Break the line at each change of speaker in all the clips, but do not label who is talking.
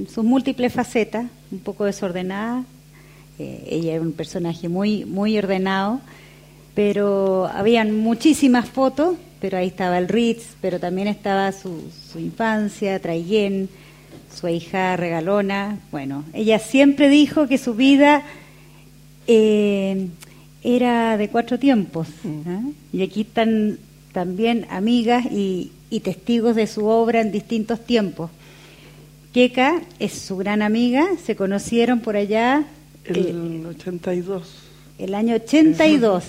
en sus múltiples facetas, un poco desordenada. Eh, ella era un personaje muy, muy ordenado, pero habían muchísimas fotos, pero ahí estaba el Ritz, pero también estaba su, su infancia, Traillén, su hija regalona. Bueno, ella siempre dijo que su vida eh, era de cuatro tiempos. ¿ah? Y aquí están también amigas y, y testigos de su obra en distintos tiempos. Keka es su gran amiga, se conocieron por allá.
El 82.
El año 82.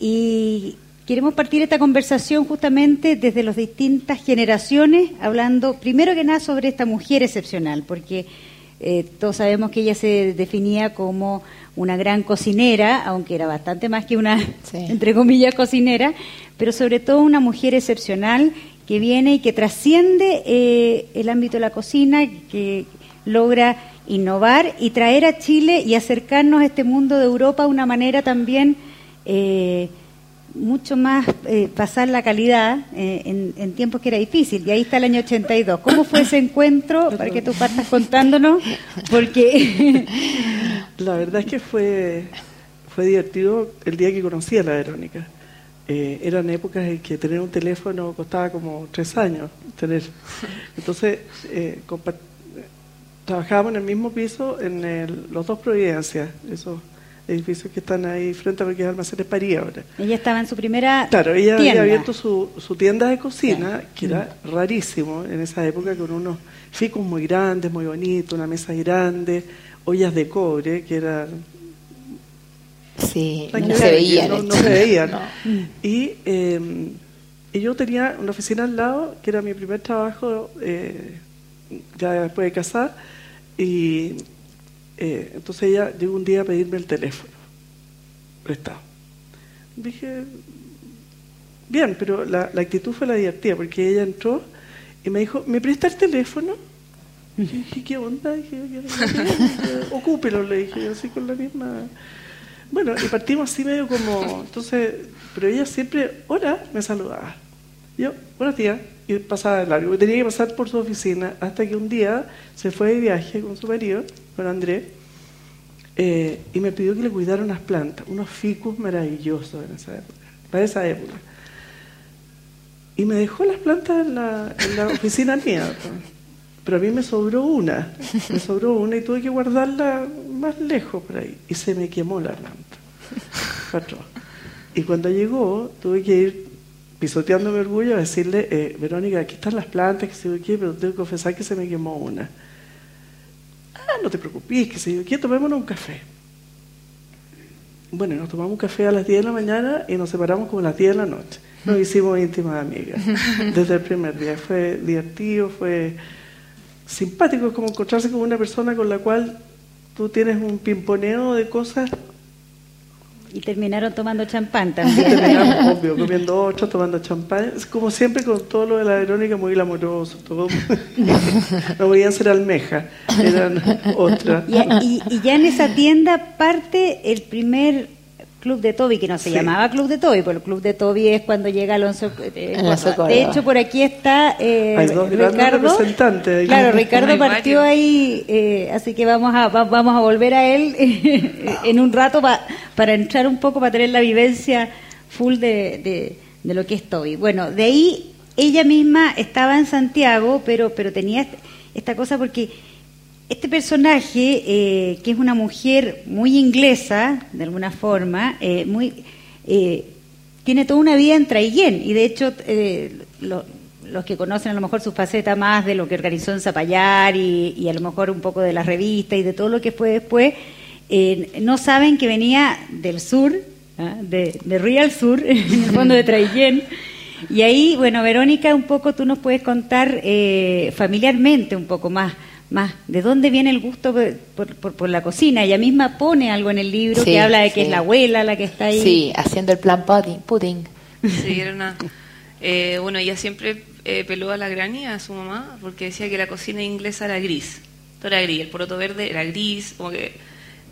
Y queremos partir esta conversación justamente desde las distintas generaciones, hablando primero que nada sobre esta mujer excepcional, porque eh, todos sabemos que ella se definía como una gran cocinera, aunque era bastante más que una, entre comillas, cocinera, pero sobre todo una mujer excepcional que viene y que trasciende eh, el ámbito de la cocina, que logra innovar y traer a Chile y acercarnos a este mundo de Europa de una manera también eh, mucho más eh, pasar la calidad en, en, tiempos que era difícil. Y ahí está el año 82. ¿Cómo fue ese encuentro? Para que tú partas contándonos, porque...
la verdad es que fue, fue divertido el día que conocí a la Verónica eh, eran épocas en que tener un teléfono costaba como tres años tener. Entonces, eh, trabajábamos en el mismo piso en el, los dos Providencias, esos edificios que están ahí frente a lo que es Almacenes París ahora.
Ella estaba en su primera
Claro, ella había abierto su, su tienda de cocina, que era mm. rarísimo en esa época, con unos ficus muy grandes, muy bonitos, una mesa grande, ollas de cobre, que eran
Sí, no se veía.
No, se veían. Y, eh, y, yo tenía una oficina al lado, que era mi primer trabajo eh, ya después de casar, y eh, entonces ella llegó un día a pedirme el teléfono prestado. Dije, bien, pero la, la actitud fue la divertida, porque ella entró y me dijo, ¿me presta el teléfono? Y dije, ¿qué onda? Dije, ocúpelo, le dije, así con la misma... Bueno, y partimos así medio como, entonces, pero ella siempre, hola, me saludaba. Yo, buenos días, y pasaba de largo. Tenía que pasar por su oficina hasta que un día se fue de viaje con su marido, con Andrés, eh, y me pidió que le cuidara unas plantas, unos ficus maravillosos en esa época, para esa época. Y me dejó las plantas en la, en la oficina mía. Pero a mí me sobró una, me sobró una y tuve que guardarla más lejos por ahí. Y se me quemó la planta. Y cuando llegó, tuve que ir pisoteando mi orgullo a decirle, eh, Verónica, aquí están las plantas, que se qué, pero tengo que confesar que se me quemó una. Ah, no te preocupes, que se yo, ¿qué? Tomémonos un café. Bueno, nos tomamos un café a las 10 de la mañana y nos separamos como a las 10 de la noche. Nos hicimos íntimas amigas. Desde el primer día. Fue divertido, fue simpático, es como encontrarse con una persona con la cual tú tienes un pimponeo de cosas.
Y terminaron tomando champán también.
terminamos, obvio, comiendo otro, tomando champán. Es como siempre con todo lo de la Verónica, muy glamoroso. Todo. no podían ser almeja, eran otra.
y, y ya en esa tienda parte el primer Club de Toby, que no se llamaba Club de Toby, porque el Club de Toby es cuando llega Alonso. Eh, de hecho, por aquí está eh, Ricardo. Claro, Ricardo partió ahí, eh, así que vamos a, vamos a volver a él en un rato para entrar un poco, para tener la vivencia full de, de, lo que es Toby. Bueno, de ahí ella misma estaba en Santiago, pero, pero tenía esta cosa porque este personaje, eh, que es una mujer muy inglesa, de alguna forma, eh, eh, tiene toda una vida en Traiguén, y de hecho los que conocen a lo mejor su faceta más de lo que organizó en Zapallar y, a lo mejor un poco de la revista y de todo lo que fue después, no saben que venía del sur, ¿ah? de, de, Real Sur, en el fondo de Traiguén. Y ahí, bueno, Verónica, un poco tú nos puedes contar familiarmente un poco más más de dónde viene el gusto por, por, la cocina. Ella misma pone algo en el libro que habla de que es la abuela la que está ahí.
Sí, haciendo el plan pudding. pudding.
Sí, era una... Eh, bueno, ella siempre eh, peló a la granny, a su mamá, porque decía que la cocina inglesa era gris. Todo era gris. El poroto verde era gris, como que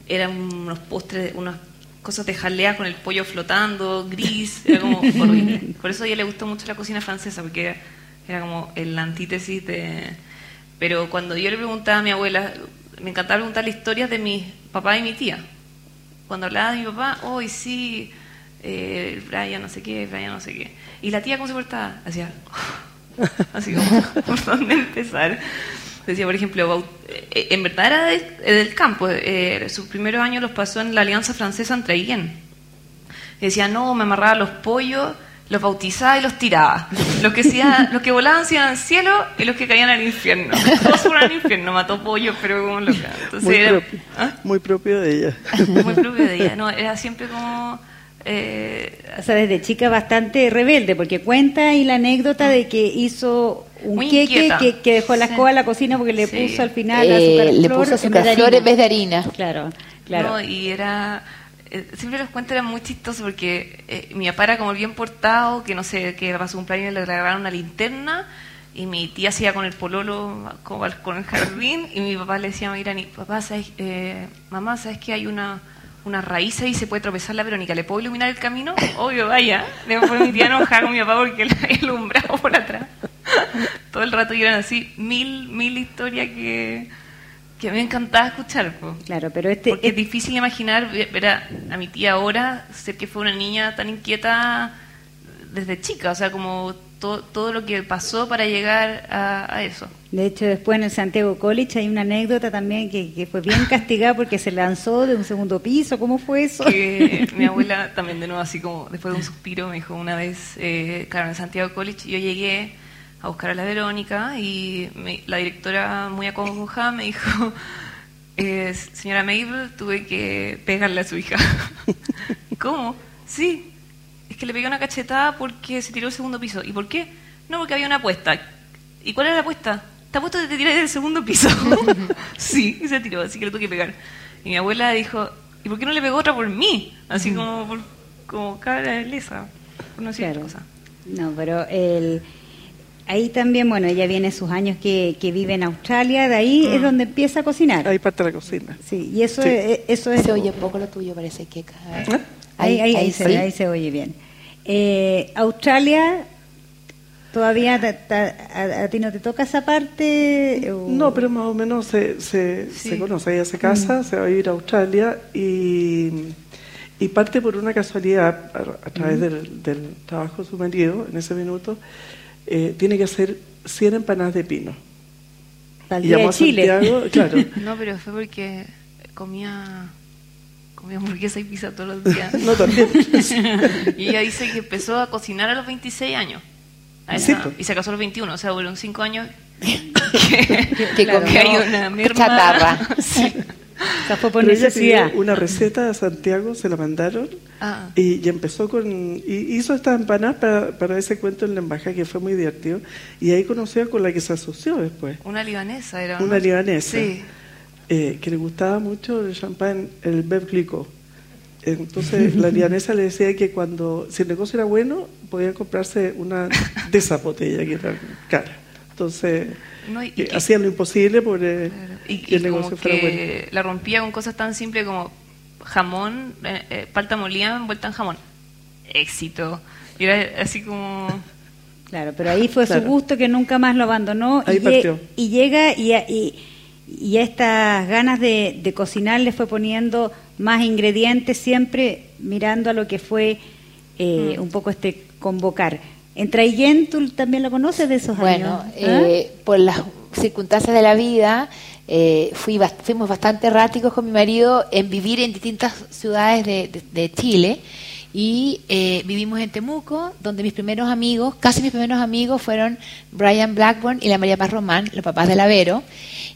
eran unos postres, unas cosas de jalea con el pollo flotando, gris, era como horrible. Por eso a ella le gustó mucho la cocina francesa, porque era, era como el antítesis de Pero cuando yo le preguntaba a mi abuela, me encantaba preguntarle historias de mi papá y mi tía. Cuando hablaba de mi papá, hoy sí, eh, Brian no sé qué, Brian no sé qué. Y la tía, ¿cómo se portaba? Hacía, así como, ¿por dónde empezar? Decía, por ejemplo, eh, en verdad era del campo. Eh, sus primeros años los pasó en la Alianza Francesa entre Traiguén. Decía, no, me amarraba los pollos los bautizaba y los tiraba. Los que, los que volaban se iban al cielo y los que caían al infierno. Todos fueron al infierno, mató pollo, pero como loca.
muy, propio, ¿ah? muy propio de ella.
Muy propio de ella. No, era siempre como... Eh,
o sea, desde chica bastante rebelde, porque cuenta ahí la anécdota de que hizo un queque que, dejó la escoba en la cocina porque le puso al final
eh, le puso azúcar flor en vez de harina.
Claro, claro.
No, y era eh, siempre los cuentos eran muy chistosos porque eh, mi papá era como bien portado, que no sé, que pasó un cumpleaños le regalaron una linterna y mi tía se iba con el pololo como con el jardín y mi papá le decía a Mirani, papá, ¿sabes, eh, mamá, ¿sabes que hay una, una raíz ahí se puede tropezar la Verónica? ¿Le puedo iluminar el camino? Obvio, vaya. Después mi tía enojada con mi papá porque le había alumbrado por atrás. Todo el rato eran así mil, mil historias que que me encantaba escuchar.
Claro, pero este,
Porque es difícil imaginar ver a, mi tía ahora, ser que fue una niña tan inquieta desde chica, o sea, como todo lo que pasó para llegar a, eso.
De hecho, después en el Santiago College hay una anécdota también que, fue bien castigada porque se lanzó de un segundo piso. ¿Cómo fue eso?
mi abuela también de nuevo, así como después de un suspiro, me dijo una vez, eh, claro, en el Santiago College yo llegué a buscar a la Verónica y la directora muy acongojada me dijo, eh, señora Mabel, tuve que pegarle a su hija. ¿Cómo? Sí, es que le pegué una cachetada porque se tiró el segundo piso. ¿Y por qué? No, porque había una apuesta. ¿Y cuál era la apuesta? Te apuesto que te tiré del segundo piso. sí, y se tiró, así que lo tuve que pegar. Y mi abuela dijo, ¿y por qué no le pegó otra por mí? Así como, por, como cara de lesa, por no decir cosa.
No, pero el Ahí también, bueno, ella viene sus años que, que vive en Australia, de ahí es mm. donde empieza a cocinar.
Ahí parte la cocina.
Sí, y eso, Es, eso es...
Se oye poco lo tuyo, parece que...
¿Eh? Ahí, ahí, ahí, se, ahí, se, oye bien. Eh, Australia, ¿todavía a, ti no te toca esa parte?
No, pero más o menos se, se, se conoce. Ella se casa, mm. se va a ir a Australia y, y parte por una casualidad a, través mm. del, del trabajo de su marido en ese minuto eh, tiene que hacer 100 empanadas de pino.
y llamó a Santiago,
claro. No, pero fue porque comía comía hamburguesa y pizza todos los días.
no, también.
y ella dice que empezó a cocinar a los 26 años. y se casó a los 21, o sea, fueron 5 años que,
que, comió una merma. sí.
O fue por necesidad.
una receta a Santiago, se la mandaron ah. y, empezó con. Y hizo estas empanadas para, para, ese cuento en la embajada que fue muy divertido. Y ahí conoció con la que se asoció después.
Una libanesa era.
Una libanesa. Sí. Eh, que le gustaba mucho el champán, el Bev Clicquot. Entonces la libanesa le decía que cuando, si el negocio era bueno, podían comprarse una de esa botella que era cara. Entonces hacían lo imposible por eh, que el negocio fuera bueno.
La rompía con cosas tan simples como jamón, eh, eh, palta molida envuelta en jamón. Éxito. Y era así como...
Claro, pero ahí fue su gusto que nunca más lo abandonó.
Ahí
y, y, llega y, y, a estas ganas de, de, cocinar le fue poniendo más ingredientes, siempre mirando a lo que fue mm. un poco este convocar. En Traillén, ¿tú también lo conoces de esos
años?
Bueno,
eh, ¿Ah? por las circunstancias de la vida, eh, fui, fuimos bastante erráticos con mi marido en vivir en distintas ciudades de, Chile y eh, vivimos en Temuco, donde mis primeros amigos, casi mis primeros amigos fueron Brian Blackburn y la María Paz Román, los papás de Lavero.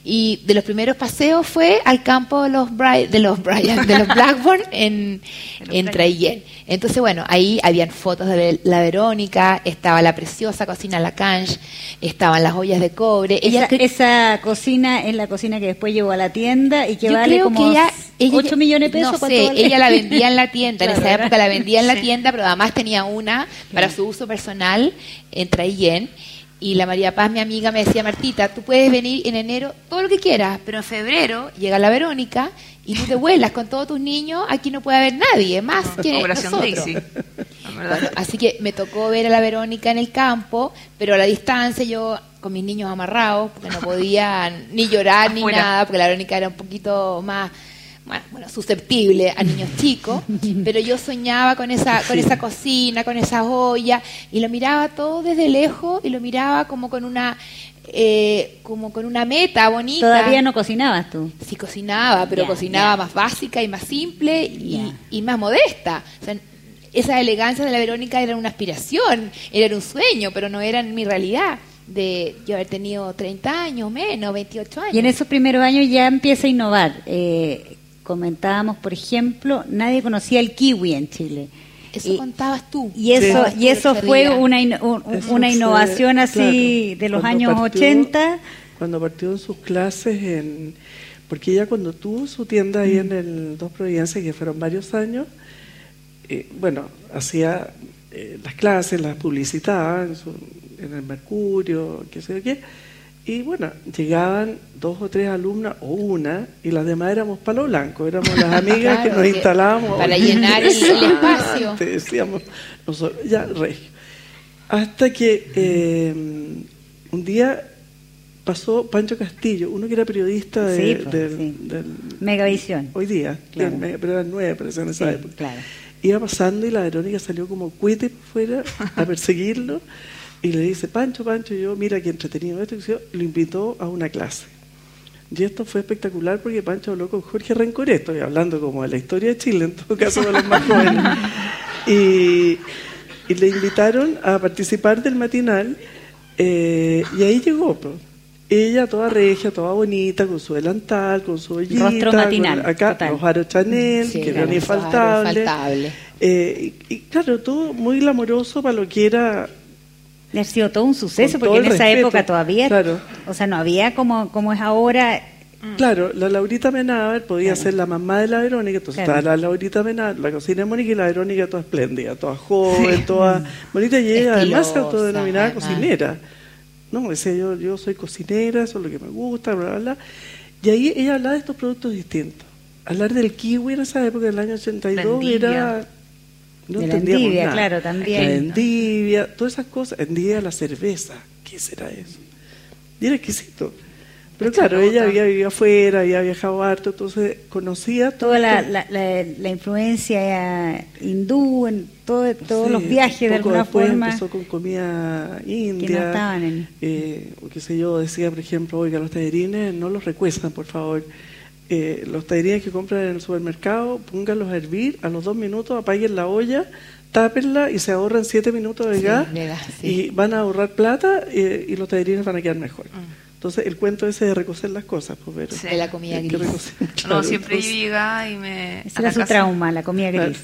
Y de los primeros paseos fue al campo de los, de los, Brian, de los Blackburn en, en Traillén. Entonces, bueno, ahí habían fotos de la Verónica, estaba la preciosa cocina La Canche, estaban las ollas de cobre.
Esa, esa cocina es la cocina que después llevó a la tienda y que vale como ella, 8 millones de pesos.
No sé, ella la vendía en la tienda, en esa época la vendía en la tienda, pero además tenía una para su uso personal en Traillén. Y la María Paz, mi amiga, me decía, Martita, tú puedes venir en enero todo lo que quieras, pero en febrero llega la Verónica y tú te vuelas con todos tus niños, aquí no puede haber nadie más que nosotros. así que me tocó ver a la Verónica en el campo, pero a la distancia yo con mis niños amarrados, porque no podían ni llorar ni nada, porque la Verónica era un poquito más bueno, susceptible a niños chicos, pero yo soñaba con esa, con esa cocina, con esa olla, y lo miraba todo desde lejos y lo miraba como con una eh, como con una meta bonita.
¿Todavía no cocinabas tú?
Sí cocinaba, pero cocinaba más básica y más simple y, más modesta. esa elegancia de la Verónica era una aspiración, era un sueño, pero no era mi realidad de yo haber tenido 30 años menos, 28 años.
Y en esos primeros años ya empieza a innovar. Eh, comentábamos, por ejemplo, nadie conocía el kiwi en Chile.
Eso contabas tú.
Y eso, y eso fue una, una innovación así de los años 80.
Cuando partió en sus clases, en, porque ella cuando tuvo su tienda ahí en el Dos Providencias, que fueron varios años, eh, bueno, hacía eh, las clases, las publicitaba en, en el Mercurio, qué sé yo qué y bueno, llegaban dos o tres alumnas o una, y las demás éramos palo blanco, éramos las amigas que nos instalábamos.
Para llenar el, espacio.
Decíamos, nosotros, ya, regio. Hasta que eh, un día pasó Pancho Castillo, uno que era periodista de,
pues, del, Megavisión.
Hoy día, claro. pero eran nueve, parece en esa época. Claro. Iba pasando y la Verónica salió como cuete fuera a perseguirlo. Y le dice, Pancho, Pancho, yo, mira qué entretenido esto, y lo invitó a una clase. Y esto fue espectacular porque Pancho habló con Jorge Rencoré, estoy hablando como de la historia de Chile, en todo caso de los más jóvenes. Y, le invitaron a participar del matinal eh, y ahí llegó. Pues. Ella toda regia, toda bonita, con su delantal, con su ollita.
Rostro matinal.
acá, los aros Chanel, que eran infaltables. Eh, y, y, claro, todo muy glamoroso para lo que era
ha sido todo un suceso, porque en esa época todavía, o sea, no había como, como es ahora.
Mm. Claro, la Laurita Menábar podía ser la mamá de la Verónica, entonces estaba la Laurita Menábar, la cocina de Mónica y la Verónica toda espléndida, toda joven, toda bonita y ella además se autodenominaba cocinera. No, decía yo, yo soy cocinera, eso es lo que me gusta, bla, bla, bla. Y ahí ella hablaba de estos productos distintos. Hablar del kiwi en esa época, del año 82, era
no de la endivia, claro, también.
La endivia, todas esas cosas. Endivia la cerveza. ¿Qué será eso? Y era exquisito. Pero claro, ella había vivido afuera, había viajado harto, entonces conocía
toda la, la, la, influencia hindú en todo, todos los viajes de alguna forma.
Empezó con comida india. Que no estaban en... eh, qué sé yo, decía, por ejemplo, oiga, los tallarines no los recuestan, por favor eh, los tallarines que compran en el supermercado, pónganlos a hervir, a los dos minutos apaguen la olla, tápenla y se ahorran siete minutos de gas, y van a ahorrar plata eh, y los tallarines van a quedar mejor. Mm. Entonces, el cuento ese de recocer las cosas, pues, pero,
de la comida gris.
no, siempre yo llegaba y me...
Ese era su trauma, la comida gris.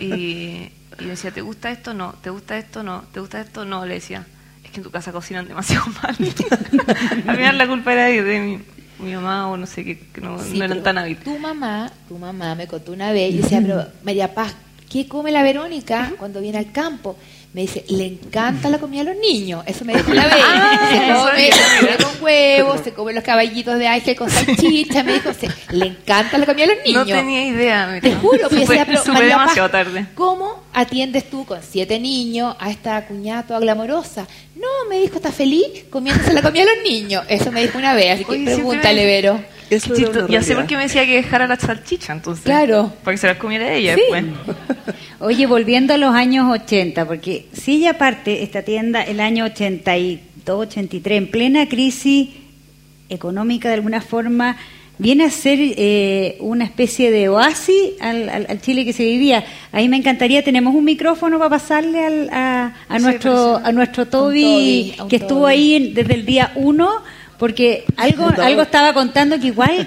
y, y decía, ¿te gusta esto? No. ¿Te gusta esto? No. ¿Te gusta esto? No. Le decía, es que en tu casa cocinan demasiado mal. a mí la culpa era de, de mí mi mamá o no sé qué, que no, eran tan hábiles.
Tu mamá, tu mamá me contó una vez y decía, pero María Paz, ¿qué come la Verónica cuando viene al campo? Me dice, le encanta la comida a los niños. Eso me dijo una vez. Ah, se come con huevos, se come los caballitos de Ángel con salchicha. Me dijo, le encanta la comida a los niños.
No tenía idea.
Te juro. que
decía, pero demasiado tarde.
¿Cómo atiendes tú con siete niños a esta cuñada toda glamorosa? No, me dijo, está feliz comiéndose la comida a los niños. Eso me dijo una vez. Así que pregúntale, Vero.
Ya sé por qué me decía que dejara la salchicha, entonces.
Claro.
Para que se las comiera ella después.
Oye, volviendo a los años 80, porque si ella parte esta tienda el año 82, 83, en plena crisis económica de alguna forma, viene a ser eh, una especie de oasis al, Chile que se vivía. Ahí me encantaría, tenemos un micrófono para pasarle a, nuestro, a nuestro Toby, que estuvo ahí desde el día uno, porque algo, algo estaba contando que igual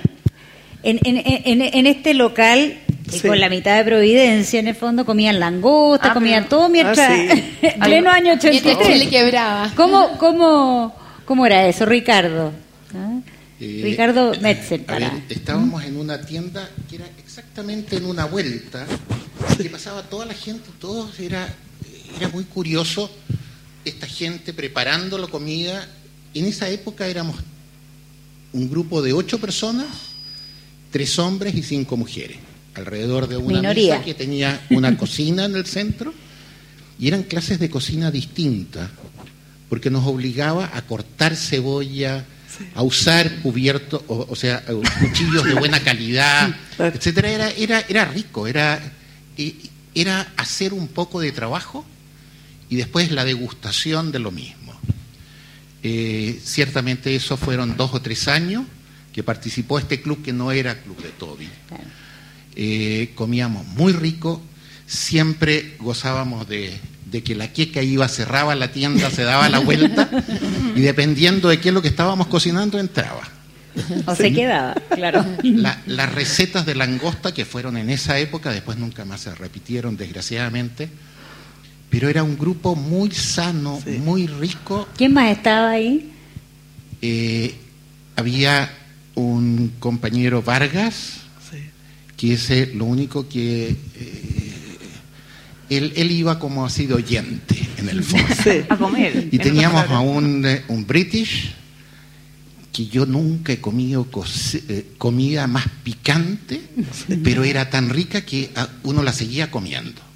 en, en, en este local y con la mitad de Providencia, en el fondo, comían langosta, ah, comían todo mientras. Ah, pleno año 83.
le quebraba.
¿Cómo, cómo, ¿Cómo era eso, Ricardo? ¿Ah? Eh, Ricardo Metzer.
estábamos en una tienda que era exactamente en una vuelta, que pasaba toda la gente, todos era, era muy curioso esta gente preparando la comida. En esa época éramos un grupo de ocho personas, tres hombres y cinco mujeres alrededor de una mesa que tenía una cocina en el centro y eran clases de cocina distintas, porque nos obligaba a cortar cebolla, a usar cubiertos, o, sea, cuchillos de buena calidad, etcétera. Era, era, era rico, era, era hacer un poco de trabajo y después la degustación de lo mismo. Eh, ciertamente eso fueron dos o tres años que participó este club que no era Club de Toby. Eh, comíamos muy rico, siempre gozábamos de, que la queca iba, cerraba la tienda, se daba la vuelta y dependiendo de qué es lo que estábamos cocinando entraba.
O se quedaba, claro.
las recetas de langosta que fueron en esa época, después nunca más se repitieron, desgraciadamente, pero era un grupo muy sano, muy rico.
¿Quién más estaba ahí?
Eh, había un compañero Vargas, que es lo único que... Eh, él, él, iba como así de oyente, en el fondo.
A comer.
Y teníamos a un, eh, un British, que yo nunca he comido comida más picante, pero era tan rica que uno la seguía comiendo.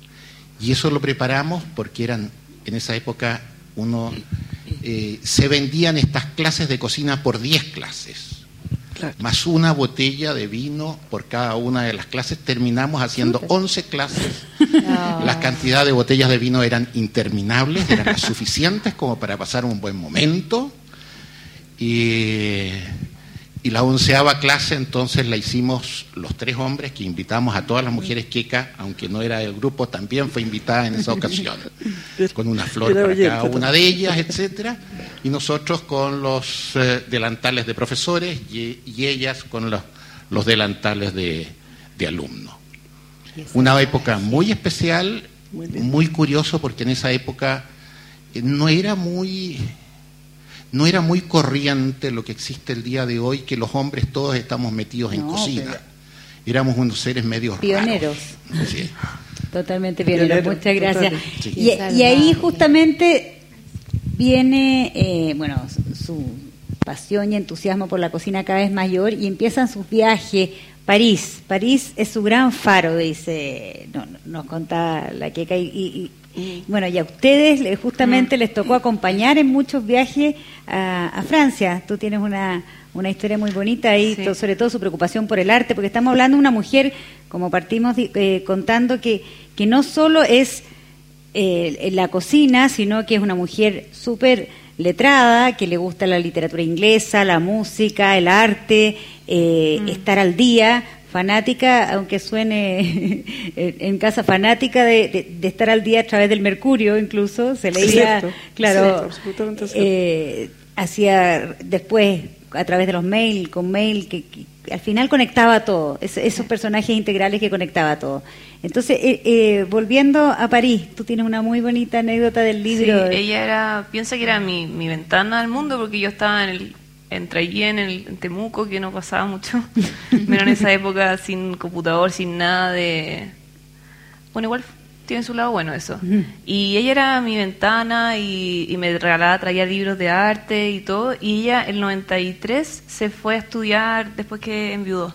Y eso lo preparamos porque eran, en esa época, uno eh, se vendían estas clases de cocina por 10 clases. Más una botella de vino por cada una de las clases, terminamos haciendo 11 clases. Las cantidades de botellas de vino eran interminables, eran las suficientes como para pasar un buen momento. Y y la onceava clase entonces la hicimos los tres hombres que invitamos a todas las mujeres queca, aunque no era del grupo, también fue invitada en esa ocasión, con una flor para cada una de ellas, etcétera, y nosotros con los eh, delantales de profesores y, ellas con los, delantales de, de alumnos. Una época muy especial, muy curioso porque en esa época eh, no era muy no era muy corriente lo que existe el día de hoy, que los hombres todos estamos metidos en cocina. Éramos unos seres medios
pioneros. Totalmente pioneros, muchas gracias. Y, ahí justamente viene, eh, bueno, su pasión y entusiasmo por la cocina cada vez mayor y empiezan sus viajes. París, París es su gran faro, dice, no, nos contaba la que y, bueno, y a ustedes justamente les tocó acompañar en muchos viajes a, Francia. Tú tienes una, una historia muy bonita ahí, sobre todo su preocupación por el arte, porque estamos hablando de una mujer, como partimos eh, contando, que, que no solo es eh, la cocina, sino que es una mujer súper letrada, que le gusta la literatura inglesa, la música, el arte, eh, mm. estar al día, fanática, aunque suene en casa, fanática de, estar al día a través del Mercurio, incluso, se leía, claro, eh, hacía después a través de los mails, con mail, que, al final conectaba todo, esos personajes integrales que conectaba todo. Entonces, eh, eh, volviendo a París, tú tienes una muy bonita anécdota del libro.
Sí, ella era, piensa que era mi, mi ventana al mundo porque yo estaba en el entre allí en, el, Temuco, que no pasaba mucho, pero en esa época sin computador, sin nada de... Bueno, igual tiene su lado bueno eso. Y ella era mi ventana y, me regalaba, traía libros de arte y todo. Y ella, el 93, se fue a estudiar después que enviudó.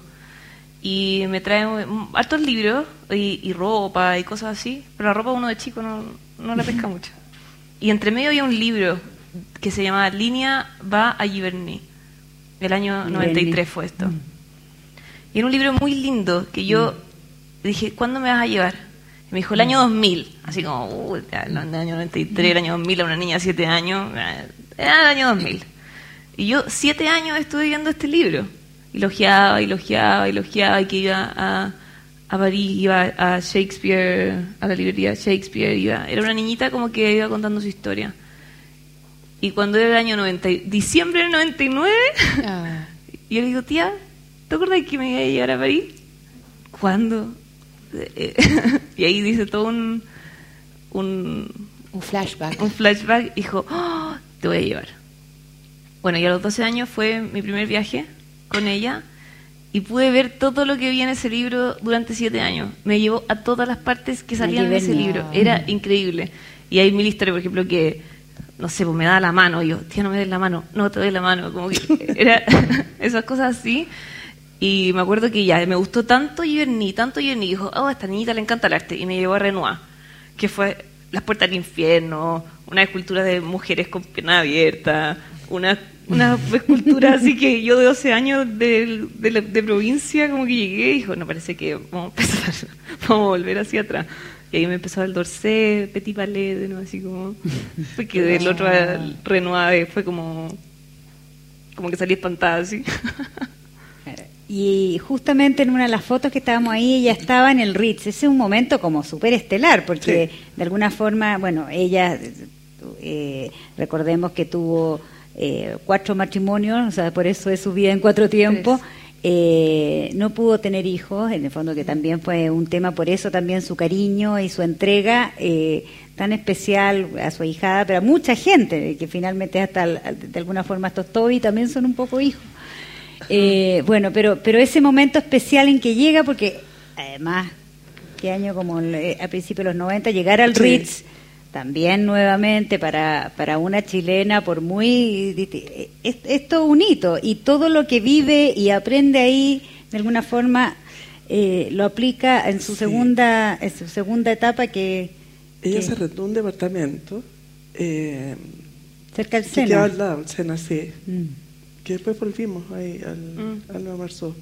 Y me trae hartos libros y, ropa y cosas así, pero la ropa uno de chico no, no la pesca mucho. Y entre medio había un libro que se llamaba Línea va a Giverny. El año 93 fue esto. Mm. Y era un libro muy lindo que yo mm. dije, ¿cuándo me vas a llevar? Y me dijo, el año 2000. Así como, uh, el año 93, el año 2000, a una niña de 7 años. Era el año 2000. Y yo, 7 años estuve viendo este libro. Y logiaba, y elogiaba, y que iba a, a París, iba a Shakespeare, a la librería Shakespeare. Iba. Era una niñita como que iba contando su historia. Y cuando era el año 90, diciembre del 99, ah. yo le digo, tía, ¿te acuerdas que me iba a llevar a París? ¿Cuándo? y ahí dice todo un, un,
un flashback.
Un flashback. Dijo, oh, te voy a llevar. Bueno, y a los 12 años fue mi primer viaje con ella y pude ver todo lo que vi en ese libro durante siete años. Me llevó a todas las partes que salían de ese libro. Era increíble. Y hay mil historias, por ejemplo, que no sé, pues me da la mano, y yo, tía, no me des la mano, no te doy la mano, como que era esas cosas así. Y me acuerdo que ya me gustó tanto Yerni, tanto Yerni, y dijo, oh, a esta niñita le encanta el arte, y me llevó a Renoir, que fue las puertas del infierno, una escultura de mujeres con pierna abierta, una, una escultura así que yo de 12 años de, de, provincia como que llegué y dijo, no, parece que vamos a empezar, vamos a volver hacia atrás. Y ahí me empezó el dorsé, petit palais, de nuevo, así como, porque del otro Renoir fue como, como que salí espantada así.
Y justamente en una de las fotos que estábamos ahí, ella estaba en el Ritz. Ese es un momento como súper estelar, porque de alguna forma, bueno, ella, eh, recordemos que tuvo eh, cuatro matrimonios, o sea, por eso es su vida en cuatro tiempos. Eh, no pudo tener hijos, en el fondo que también fue un tema, por eso también su cariño y su entrega tan especial a su hijada, pero a mucha gente, que finalmente hasta de alguna forma estos Toby también son un poco hijos. Eh, bueno, pero, pero ese momento especial en que llega, porque además, qué año como eh, a principios de los 90, llegar al Ritz, también nuevamente para, para una chilena, por muy... Es, es, todo un hito, y todo lo que vive y aprende ahí, de alguna forma, eh, lo aplica en su, segunda, en su segunda etapa que...
Ella se retó un departamento...
cerca del Sena.
al lado, Sena, sí. Mm que después volvimos ahí al, mm. al Nuevo Marzo.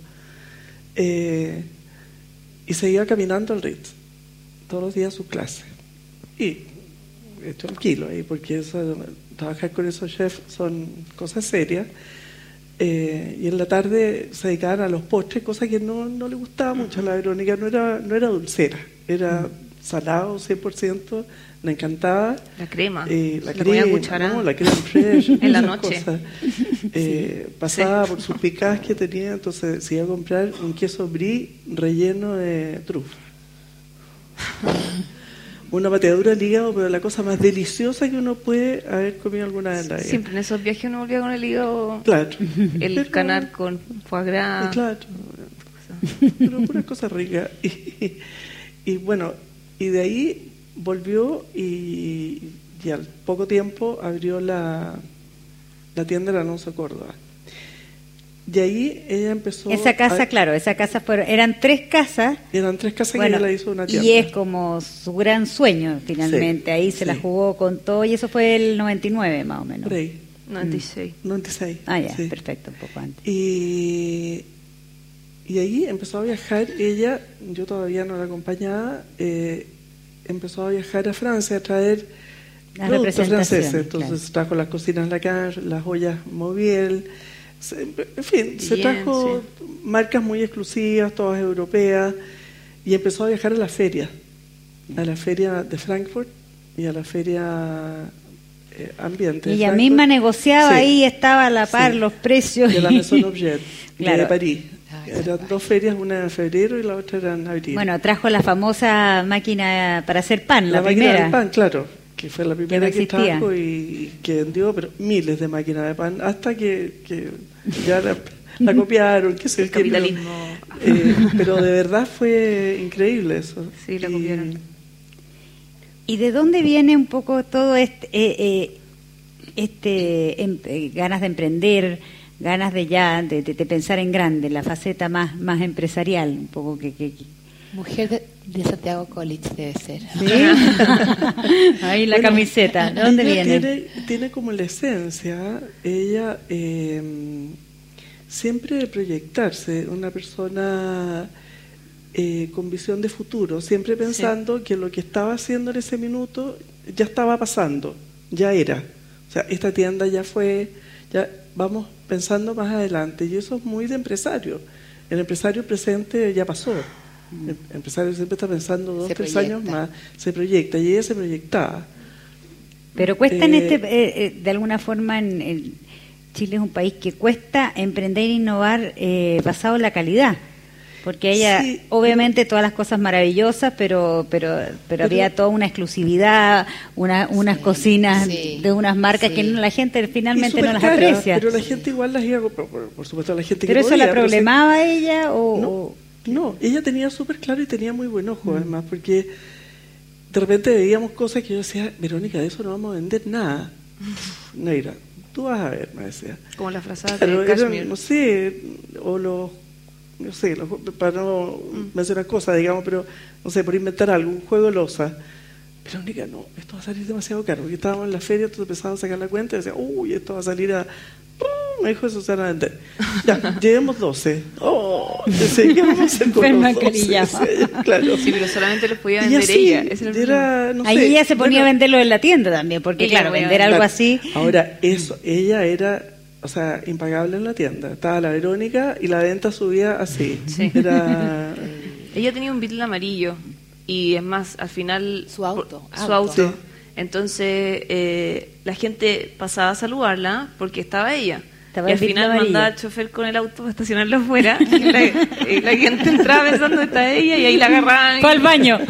Eh, y seguía caminando al Ritz, todos los días su clase. Y tranquilo ahí, porque eso, trabajar con esos chefs son cosas serias. Eh, y en la tarde se dedicaban a los postres, cosa que no, no le gustaba mucho a la Verónica, no era, no era dulcera, era salado 100%, le encantaba.
La crema.
Eh, la, crema, la crema fresh.
en la noche.
Eh, pasaba por sus picadas que tenía, entonces se iba a comprar un queso brie relleno de trufa. Una pateadura de hígado, pero la cosa más deliciosa que uno puede haber comido alguna vez en la vida.
Siempre en esos viajes uno volvía con el hígado.
Claro.
El canal con foie gras.
Claro. Pero una cosa rica. y bueno, y de ahí volvió y, al poco tiempo abrió la, la tienda de Alonso Córdoba. Y ahí ella empezó.
Esa casa, claro, esa casa fueron, eran tres casas.
Eran tres casas que ella la hizo una tienda.
Y es como su gran sueño, finalmente. ahí se la jugó con todo, y eso fue el 99 más o menos.
Por
96.
96.
Ah, ya, perfecto, un poco antes.
Y, y ahí empezó a viajar ella, yo todavía no la acompañaba, eh, empezó a viajar a Francia a traer productos franceses. Entonces trajo las cocinas Lacanche, las joyas Mobiel, en fin, se trajo marcas muy exclusivas, todas europeas, y empezó a viajar a la feria, a la feria de Frankfurt y a la feria eh, ambiente.
Y ella misma negociaba ahí, estaba a la par los precios.
De la Maison Objet, de París. Eran dos ferias, una en febrero y la otra era en abril.
Bueno, trajo la famosa máquina para hacer pan, la,
la
máquina
del pan, claro, que fue la primera que, trajo y que vendió pero miles de máquinas de pan hasta que, que ya la, copiaron, que
el capitalismo.
Eh, pero de verdad fue increíble eso.
Sí, la copiaron.
¿Y de dónde viene un poco todo este, eh, eh, este em, ganas de emprender? ganas de ya, de, pensar en grande, la faceta más, más empresarial, un poco que... que,
Mujer de, Santiago College debe ser.
¿Sí? Ahí la camiseta, ¿de dónde viene?
Tiene, tiene, como la esencia, ella eh, siempre de proyectarse, una persona eh, con visión de futuro, siempre pensando que lo que estaba haciendo en ese minuto ya estaba pasando, ya era. O sea, esta tienda ya fue, ya vamos pensando más adelante. Y eso es muy de empresario. El empresario presente ya pasó. El empresario siempre está pensando dos, tres años más, se proyecta y ella se proyectaba.
Pero cuesta en este, eh, eh, de alguna forma, en, Chile es un país que cuesta emprender e innovar eh, basado en la calidad. Porque ella, obviamente, todas las cosas maravillosas, pero, pero, pero, había toda una exclusividad, una, unas cocinas de unas marcas que la gente finalmente no las aprecia.
Pero la gente igual las iba por, por, supuesto, la gente
¿Pero
eso
la problemaba ella o...?
No, ella tenía súper claro y tenía muy buen ojo, mm. además, porque de repente veíamos cosas que yo decía, Verónica, de eso no vamos a vender nada. Neira, tú vas a ver, me decía.
Como la frazada de
No sé, o los no sé, para no mm. mencionar cosas, digamos, pero no sé, por inventar algo, un juego losa. Verónica, no, esto va a salir demasiado caro, porque estábamos en la feria, entonces empezamos a sacar la cuenta y decía, uy, esto va a salir a... Me dijo eso, se van a vender. Ya, llevemos 12. Oh, ¿qué vamos a hacer con los 12?
claro. Sí, pero solamente los podía vender ella.
era, no Ahí ella se ponía a venderlo en la tienda también, porque claro, vender algo así...
Ahora, eso, ella era o sea, impagable en la tienda. Estaba la Verónica y la venta subía así. Sí. Era...
Ella tenía un Beetle amarillo y es más, al final...
Su auto.
Su auto. Entonces eh, la gente pasaba a saludarla porque estaba ella y al final mandaba al chofer con el auto para estacionarlo afuera y la, gente entraba pensando que está ella y ahí la agarraban.
Fue al baño.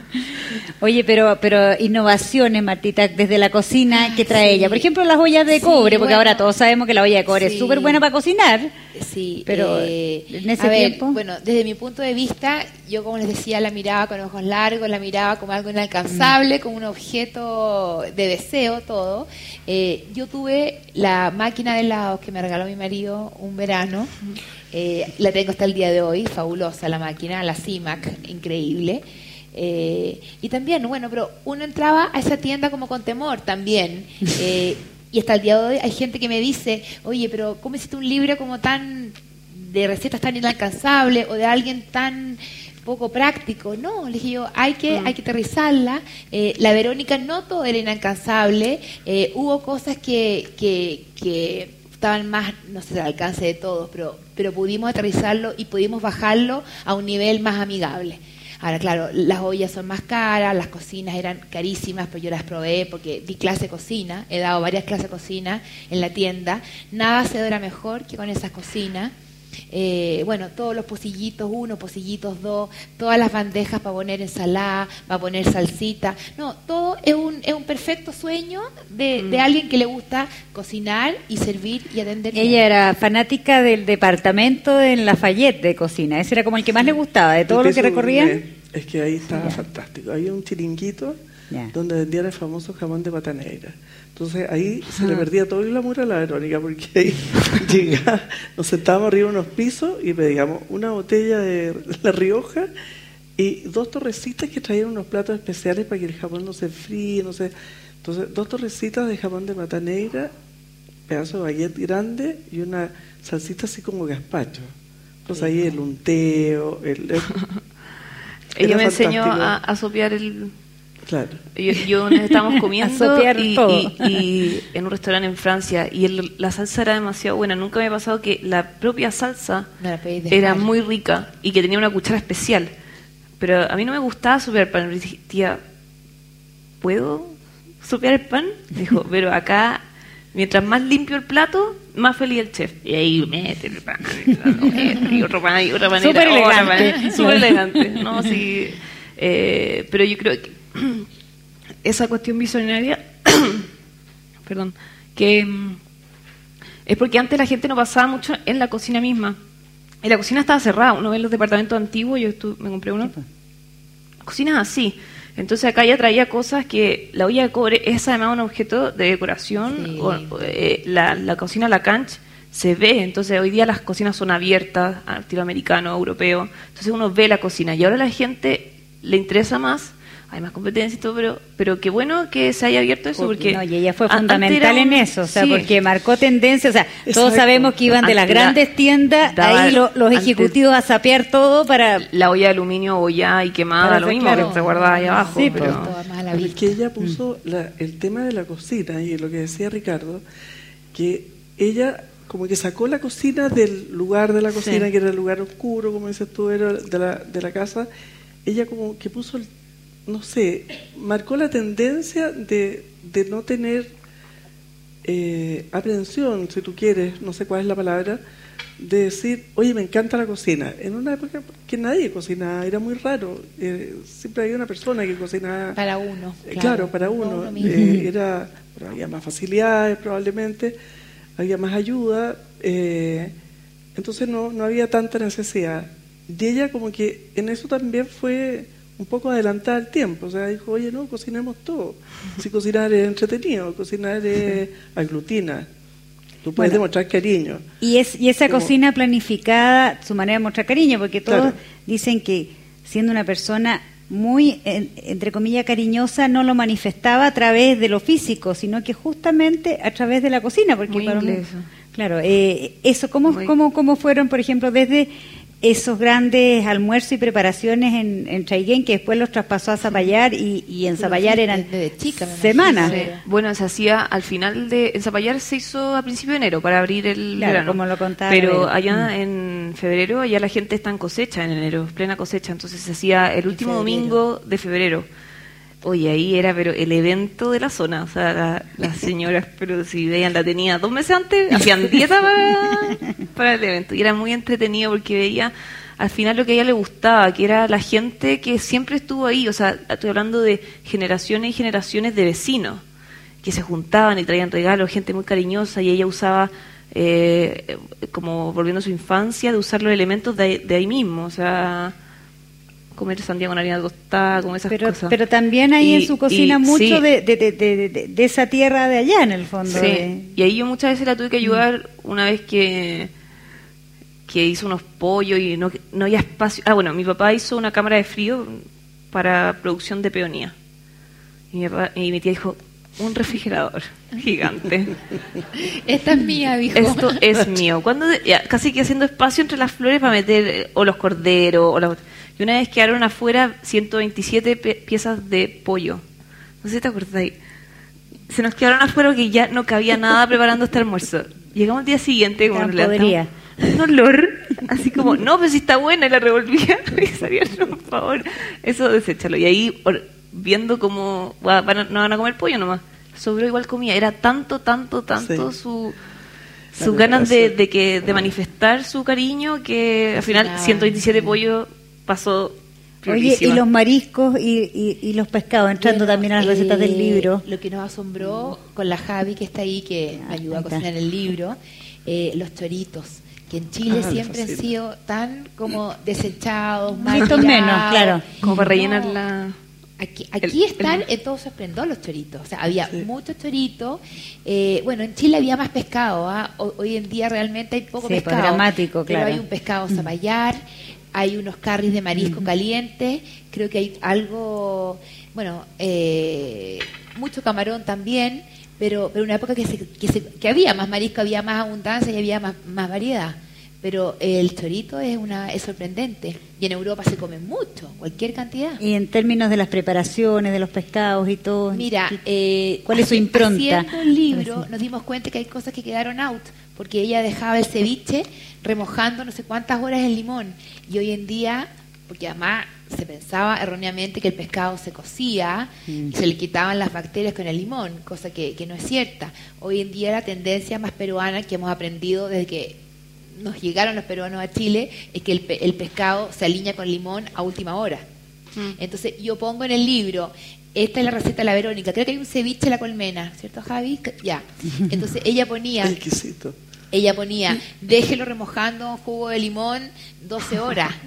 Oye, pero pero innovaciones, Martita, desde la cocina, ¿qué trae ella? Por ejemplo, las ollas de cobre, porque ahora todos sabemos que la olla de cobre es súper buena para cocinar.
Sí, pero eh, en ese tiempo... bueno, desde mi punto de vista, yo como les decía, la miraba con ojos largos, la miraba como algo inalcanzable, mm. como un objeto de deseo, todo. Eh, yo tuve la máquina de helados que me regaló mi marido un verano. Eh, la tengo hasta el día de hoy, fabulosa la máquina, la CIMAC, increíble. Eh, y también, bueno, pero uno entraba a esa tienda como con temor también. y hasta el día de hoy hay gente que me dice, oye, pero ¿cómo hiciste un libro como tan de recetas tan inalcanzable o de alguien tan poco práctico. No, le dije yo, hay que, mm. hay que aterrizarla. Eh, la Verónica no todo era inalcanzable. Eh, hubo cosas que, que, que estaban más, no sé, al alcance de todos, pero, pero pudimos aterrizarlo y pudimos bajarlo a un nivel más amigable. Ahora, claro, las ollas son más caras, las cocinas eran carísimas, pero yo las probé porque di clase de cocina, he dado varias clases de cocina en la tienda. Nada se dura mejor que con esas cocinas. Eh, bueno, todos los pocillitos uno, pocillitos dos, todas las bandejas para poner ensalada, para poner salsita. No, todo es un, es un perfecto sueño de, de mm. alguien que le gusta cocinar y servir y atender.
Ella era fanática del departamento en Lafayette de cocina. Ese era como el que más le gustaba de todo lo que recorría.
Es que ahí estaba fantástico. Había un chiringuito donde vendían el famoso jamón de pata negra. Entonces ahí se le perdía todo el glamour a la Verónica, porque ahí llegaba, nos sentábamos arriba de unos pisos y pedíamos una botella de La Rioja y dos torrecitas que traían unos platos especiales para que el jamón no se fríe, no sé. Entonces, dos torrecitas de jamón de pata negra, pedazo de baguette grande y una salsita así como gazpacho. Entonces ahí el unteo, el...
Ella me enseñó a, a sopear el, Claro. Yo, yo estábamos comiendo y, en un restaurante en Francia y la salsa era demasiado buena. Nunca me ha pasado que la propia salsa era muy rica y que tenía una cuchara especial. Pero a mí no me gustaba sopear pan. Me tía, ¿puedo sopear el pan? Dijo, pero acá, mientras más limpio el plato, más feliz el chef. Y ahí mete el pan, y otro pan, y otra manera. Súper elegante. Súper elegante. No, sí, eh, pero yo creo que esa cuestión visionaria, perdón, que mm, es porque antes la gente no pasaba mucho en la cocina misma. Y la cocina estaba cerrada. Uno ve los departamentos antiguos, yo me compré uno. Pues. Cocinas así. Entonces acá ya traía cosas que la olla de cobre es además un objeto de decoración. Eh, la, la, cocina La Canche se ve. Entonces hoy día las cocinas son abiertas, al estilo americano, europeo. Entonces uno ve la cocina. Y ahora la gente le interesa más hay más competencia y todo, pero, pero qué bueno que se haya abierto eso, porque...
No, y ella fue fundamental en eso, o sea, porque marcó tendencia, o sea, todos sabemos que iban de las grandes tiendas, ahí los ejecutivos a sapear todo para...
La olla de aluminio olla y quemada, lo mismo que se guardaba ahí abajo. Sí, pero...
es que ella puso el tema de la cocina, y lo que decía Ricardo, que ella como que sacó la cocina del lugar de la cocina, que era el lugar oscuro, como dices tú, era de la, de la casa, ella como que puso el no sé, marcó la tendencia de, de no tener eh, aprensión, si tú quieres, no sé cuál es la palabra, de decir, oye, me encanta la cocina. En una época que nadie cocinaba, era muy raro. Eh, siempre había una persona que cocinaba.
Para uno.
Eh, claro, para uno. era, había más facilidades probablemente, había más ayuda. entonces no, no había tanta necesidad. Y ella como que en eso también fue un poco adelantada al tiempo. O sea, dijo, oye, no, cocinemos todo. Si cocinar es entretenido, cocinar es aglutina. Tú puedes demostrar cariño.
Y, es, y esa cocina planificada, su manera de mostrar cariño, porque todos dicen que siendo una persona muy, entre comillas, cariñosa, no lo manifestaba a través de lo físico, sino que justamente a través de la cocina. Porque
muy
Claro, eh, eso, ¿cómo, cómo, ¿cómo fueron, por ejemplo, desde esos grandes almuerzos y preparaciones en, en Traiguén que después los traspasó a Zapallar y, y en Zapallar eran semanas.
Bueno, se hacía al final de... En Zapallar se hizo a principio de enero para abrir el verano.
como lo contaba.
Pero allá mm. en febrero, allá la gente está en cosecha en enero, plena cosecha. Entonces se hacía el último domingo de febrero. Oye, ahí era pero el evento de la zona, o sea, las señoras, pero si veían, la tenía dos meses antes, hacían dieta para, el evento. Y era muy entretenido porque veía al final lo que a ella le gustaba, que era la gente que siempre estuvo ahí, o sea, estoy hablando de generaciones y generaciones de vecinos, que se juntaban y traían regalos, gente muy cariñosa, y ella usaba, eh, como volviendo a su infancia, de usar los elementos de, de ahí mismo, o sea comer sandía con harina tostada, como esas
pero,
cosas.
Pero también hay en su cocina mucho de, de, esa tierra de allá, en el fondo.
Sí. Y ahí yo muchas veces la tuve que ayudar una vez que que hizo unos pollos y no, no había espacio. Ah, bueno, mi papá hizo una cámara de frío para producción de peonía. Y mi, papá, y mi tía dijo, un refrigerador gigante.
Esta es mía, dijo.
Esto es mío. Cuando casi que haciendo espacio entre las flores para meter eh, o los corderos o los y una vez quedaron afuera 127 piezas de pollo. No sé si te acuerdas Se nos quedaron afuera porque ya no cabía nada preparando este almuerzo. Llegamos el día siguiente con un olor, así como, no, pero si está buena, y la revolvía. y sabía, no, por favor, eso deséchalo. Y ahí, viendo cómo no van a comer pollo nomás, sobró igual comida. Era tanto, tanto, tanto su sus ganas de, de, que de manifestar su cariño que al final 127 pollos pasó
Oye, y los mariscos y, y, los pescados, entrando también a las recetas del eh, libro.
Lo que nos asombró con la Javi, que está ahí, que me ayudó a cocinar el libro, eh, los choritos, que en Chile ah, siempre han sido tan como desechados,
más menos, claro.
Como para rellenar la...
Aquí, aquí están en todo su esplendor los choritos. O sea, había muchos choritos. Eh, bueno, en Chile había más pescado. ¿ah? Hoy en día realmente hay poco
pues,
pescado.
dramático, claro.
Pero hay un pescado zapallar hay unos carries de marisco caliente, creo que hay algo, bueno, eh, mucho camarón también, pero pero una época que, se, que, se, que, había más marisco, había más abundancia y había más, más variedad. Pero el chorito es una es sorprendente y en Europa se come mucho, cualquier cantidad.
Y en términos de las preparaciones de los pescados y todo.
Mira, eh,
¿cuál es su impronta?
Haciendo el libro nos dimos cuenta que hay cosas que quedaron out, porque ella dejaba el ceviche remojando no sé cuántas horas el limón y hoy en día, porque además se pensaba erróneamente que el pescado se cocía y mm. se le quitaban las bacterias con el limón, cosa que, que no es cierta. Hoy en día la tendencia más peruana que hemos aprendido desde que nos llegaron los peruanos a Chile es que el, el pescado se alinea con limón a última hora. Mm. Entonces yo pongo en el libro, esta es la receta de la Verónica, creo que hay un ceviche de la colmena, ¿cierto Javi? Ya. Entonces ella ponía...
Exquisito
ella ponía, déjelo remojando en jugo de limón 12 horas.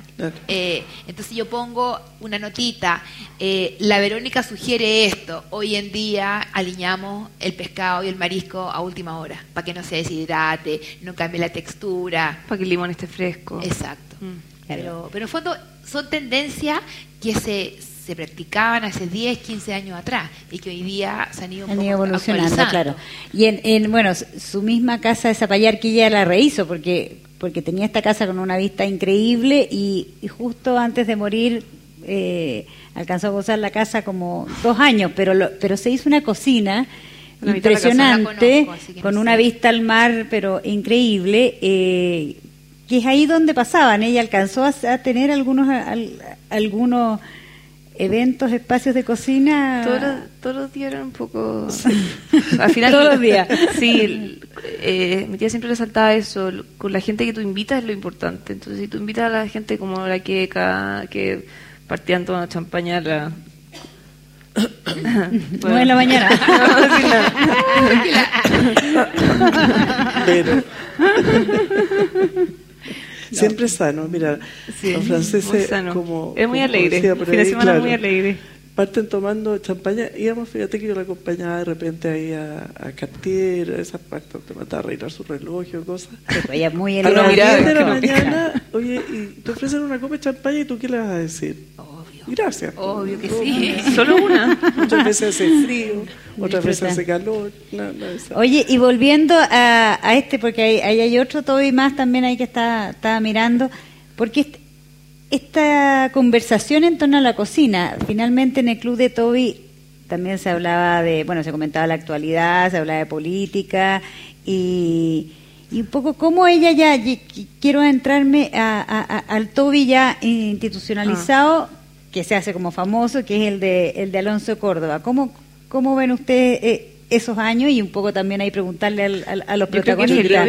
Eh, entonces yo pongo una notita, eh, la Verónica sugiere esto, hoy en día alineamos el pescado y el marisco a última hora, para que no se deshidrate, no cambie la textura.
Para que el limón esté fresco.
Exacto. Mm. pero, pero en fondo son tendencias que se se practicaban hace 10, 15 años atrás y que hoy día se han ido, evolucionando, claro.
Y en, bueno, su misma casa de Zapallar que ella la rehizo porque porque tenía esta casa con una vista increíble y, justo antes de morir eh, alcanzó a gozar la casa como dos años, pero pero se hizo una cocina impresionante con una vista al mar, pero increíble. Eh, que es ahí donde pasaban. Ella alcanzó a, tener algunos algunos eventos, espacios de cocina.
Todos, los días eran un poco.
Al final. todos los días.
Sí, eh, mi tía siempre resaltaba eso. Con la gente que tú invitas es lo importante. Entonces, si tú invitas a la gente como la queca, que partían toda una champaña la.
bueno. en la mañana.
Pero. Siempre sano, mira, los franceses como...
Es muy alegre, semana muy alegre.
Parten tomando champaña, íbamos, fíjate que yo la acompañaba de repente ahí a, a Cartier, a esas partes te mataba a arreglar su reloj o cosas.
ella muy
elegante. A las 10 de la mañana, oye, y te ofrecen una copa de champaña y tú qué le vas a decir?
Obvio
Gracias.
Obvio que sí.
Solo una.
Muchas veces hace frío, otras veces hace calor.
Oye, y volviendo a, a este, porque ahí, hay otro Toby más también ahí que está, estaba mirando, porque esta conversación en torno a la cocina, finalmente en el club de Toby también se hablaba de, bueno, se comentaba la actualidad, se hablaba de política y, un poco cómo ella ya, quiero entrarme al Toby ya institucionalizado, ah. Que se hace como famoso, que es el de, el de Alonso Córdoba. ¿Cómo, cómo ven ustedes eh, esos años y un poco también ahí preguntarle al, a los protagonistas?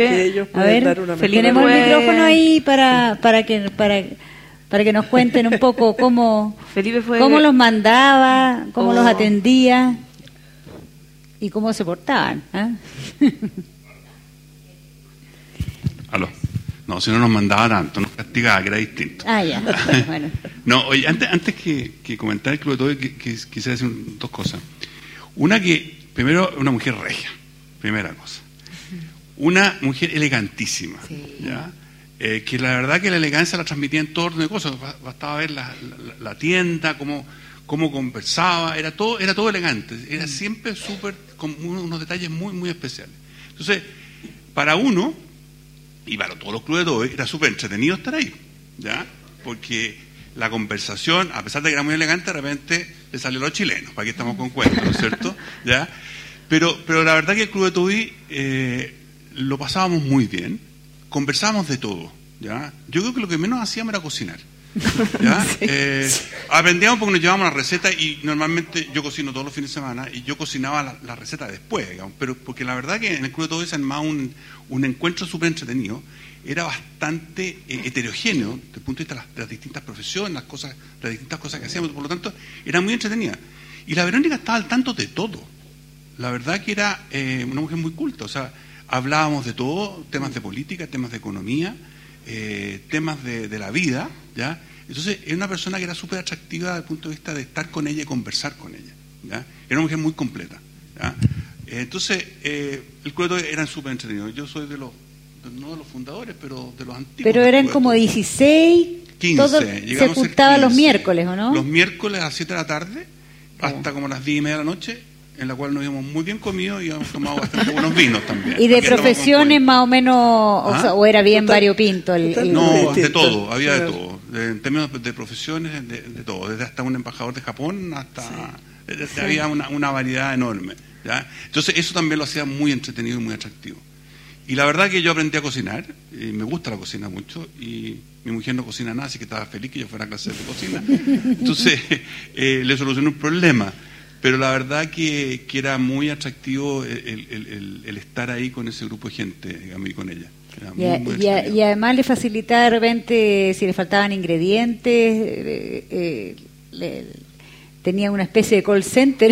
a ver, tenemos el micrófono ahí para, para que... Para, para que nos cuenten un poco cómo, cómo los mandaba, cómo los oh. atendía y cómo se portaban. ¿ah?
Aló. No, si no nos mandaba tanto, nos castigaba, que era distinto.
Ah, ya. bueno.
no, oye, antes, antes que, comentar el Club de Todo, que, quisiera decir dos cosas. Una que, primero, una mujer regia, primera cosa. Una mujer elegantísima, ¿ya? Eh, que la verdad que la elegancia la transmitía en torno de cosas. Bastaba ver la, tienda, cómo, cómo, conversaba, era todo, era todo elegante. Era mm. siempre súper, con unos detalles muy, muy especiales. Entonces, para uno, y para todos los clubes de todo, era súper entretenido estar ahí, ¿ya? Porque la conversación, a pesar de que era muy elegante, de repente le salió a los chilenos, para que estamos con cuentos, ¿no es cierto? ¿Ya? Pero, pero la verdad que el Club de Tobí eh, lo pasábamos muy bien conversábamos de todo. ¿ya? Yo creo que lo que menos hacíamos era cocinar. ¿Ya? Eh, aprendíamos porque nos llevábamos la receta y normalmente yo cocino todos los fines de semana y yo cocinaba la, receta después, digamos, pero porque la verdad que en el Club de Todo es más un, un encuentro súper entretenido, era bastante eh, heterogéneo desde el punto de vista de las, distintas profesiones, las, cosas, las distintas cosas que hacíamos, por lo tanto era muy entretenida. Y la Verónica estaba al tanto de todo. La verdad que era eh, una mujer muy culta, o sea, hablábamos de todo, temas de política, temas de economía, eh, temas de, la vida, ¿ya? Entonces, era una persona que era súper atractiva desde el punto de vista de estar con ella y conversar con ella, ¿ya? Era una mujer muy completa, ¿ya? Entonces, eh, el cuento era súper entretenido. Yo soy de los, no de los fundadores, pero de los antiguos.
Pero eran como 16, 15. se juntaba los miércoles, ¿o no?
Los miércoles a las 7 de la tarde, hasta como las 10 y media de la noche, en la cual nos íbamos muy bien comidos y habíamos tomado bastante buenos vinos también.
¿Y de profesiones más o menos, ¿Ah? o, era bien variopinto? El,
no, de todo, había de todo. en términos de profesiones, de, todo. Desde hasta un embajador de Japón hasta... Había una, una, variedad enorme. ¿ya? Entonces eso también lo hacía muy entretenido y muy atractivo. Y la verdad que yo aprendí a cocinar, y me gusta la cocina mucho, y mi mujer no cocina nada, así que estaba feliz que yo fuera a clase de cocina. Entonciones eh, le solucioné un problema pero la verdad que, que era muy atractivo el, estar ahí con ese grupo de gente, digamos, y con ella.
y, y, además le facilitaba de repente si le faltaban ingredientes, eh, eh, tenía una especie de call center.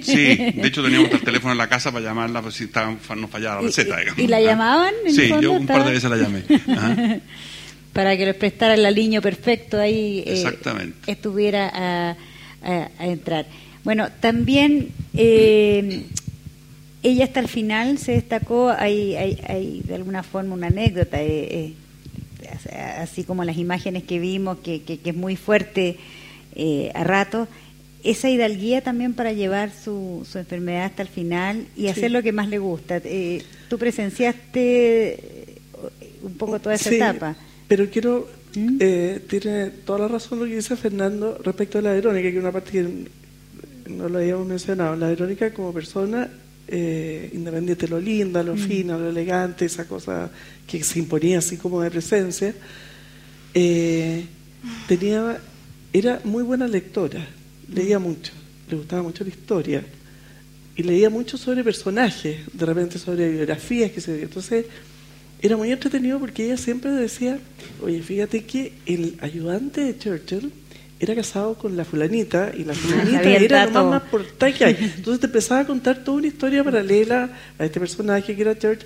Sí, de hecho teníamos el teléfono en la casa para llamarla pues, si estaba, no fallaba la receta.
¿Y, la llamaban?
sí, yo un par de veces la llamé.
para que les prestara el aliño perfecto ahí
eh,
estuviera a, a entrar. Bueno, también eh, ella hasta el final se destacó, hay, hay, de alguna forma una anécdota, eh, eh, así como las imágenes que vimos, que, que, es muy fuerte a rato, esa hidalguía también para llevar su, su enfermedad hasta el final y hacer lo que más le gusta. Tú presenciaste un poco toda esa etapa.
Pero quiero, ¿Mm? tiene toda la razón lo que dice Fernando respecto a la Verónica, que una parte que no lo habíamos mencionado, la Verónica como persona, eh, independiente de lo linda, lo mm. fino, lo elegante, esa cosa que se imponía así como de presencia, eh, tenía, era muy buena lectora, leía mm. mucho, le gustaba mucho la historia y leía mucho sobre personajes, de repente sobre biografías, que se Entonces, era muy entretenido porque ella siempre decía, oye, fíjate que el ayudante de Churchill era casado con la fulanita y la fulanita era lo más, más que hay. Entonces te empezaba a contar toda una historia paralela a este personaje que era Church.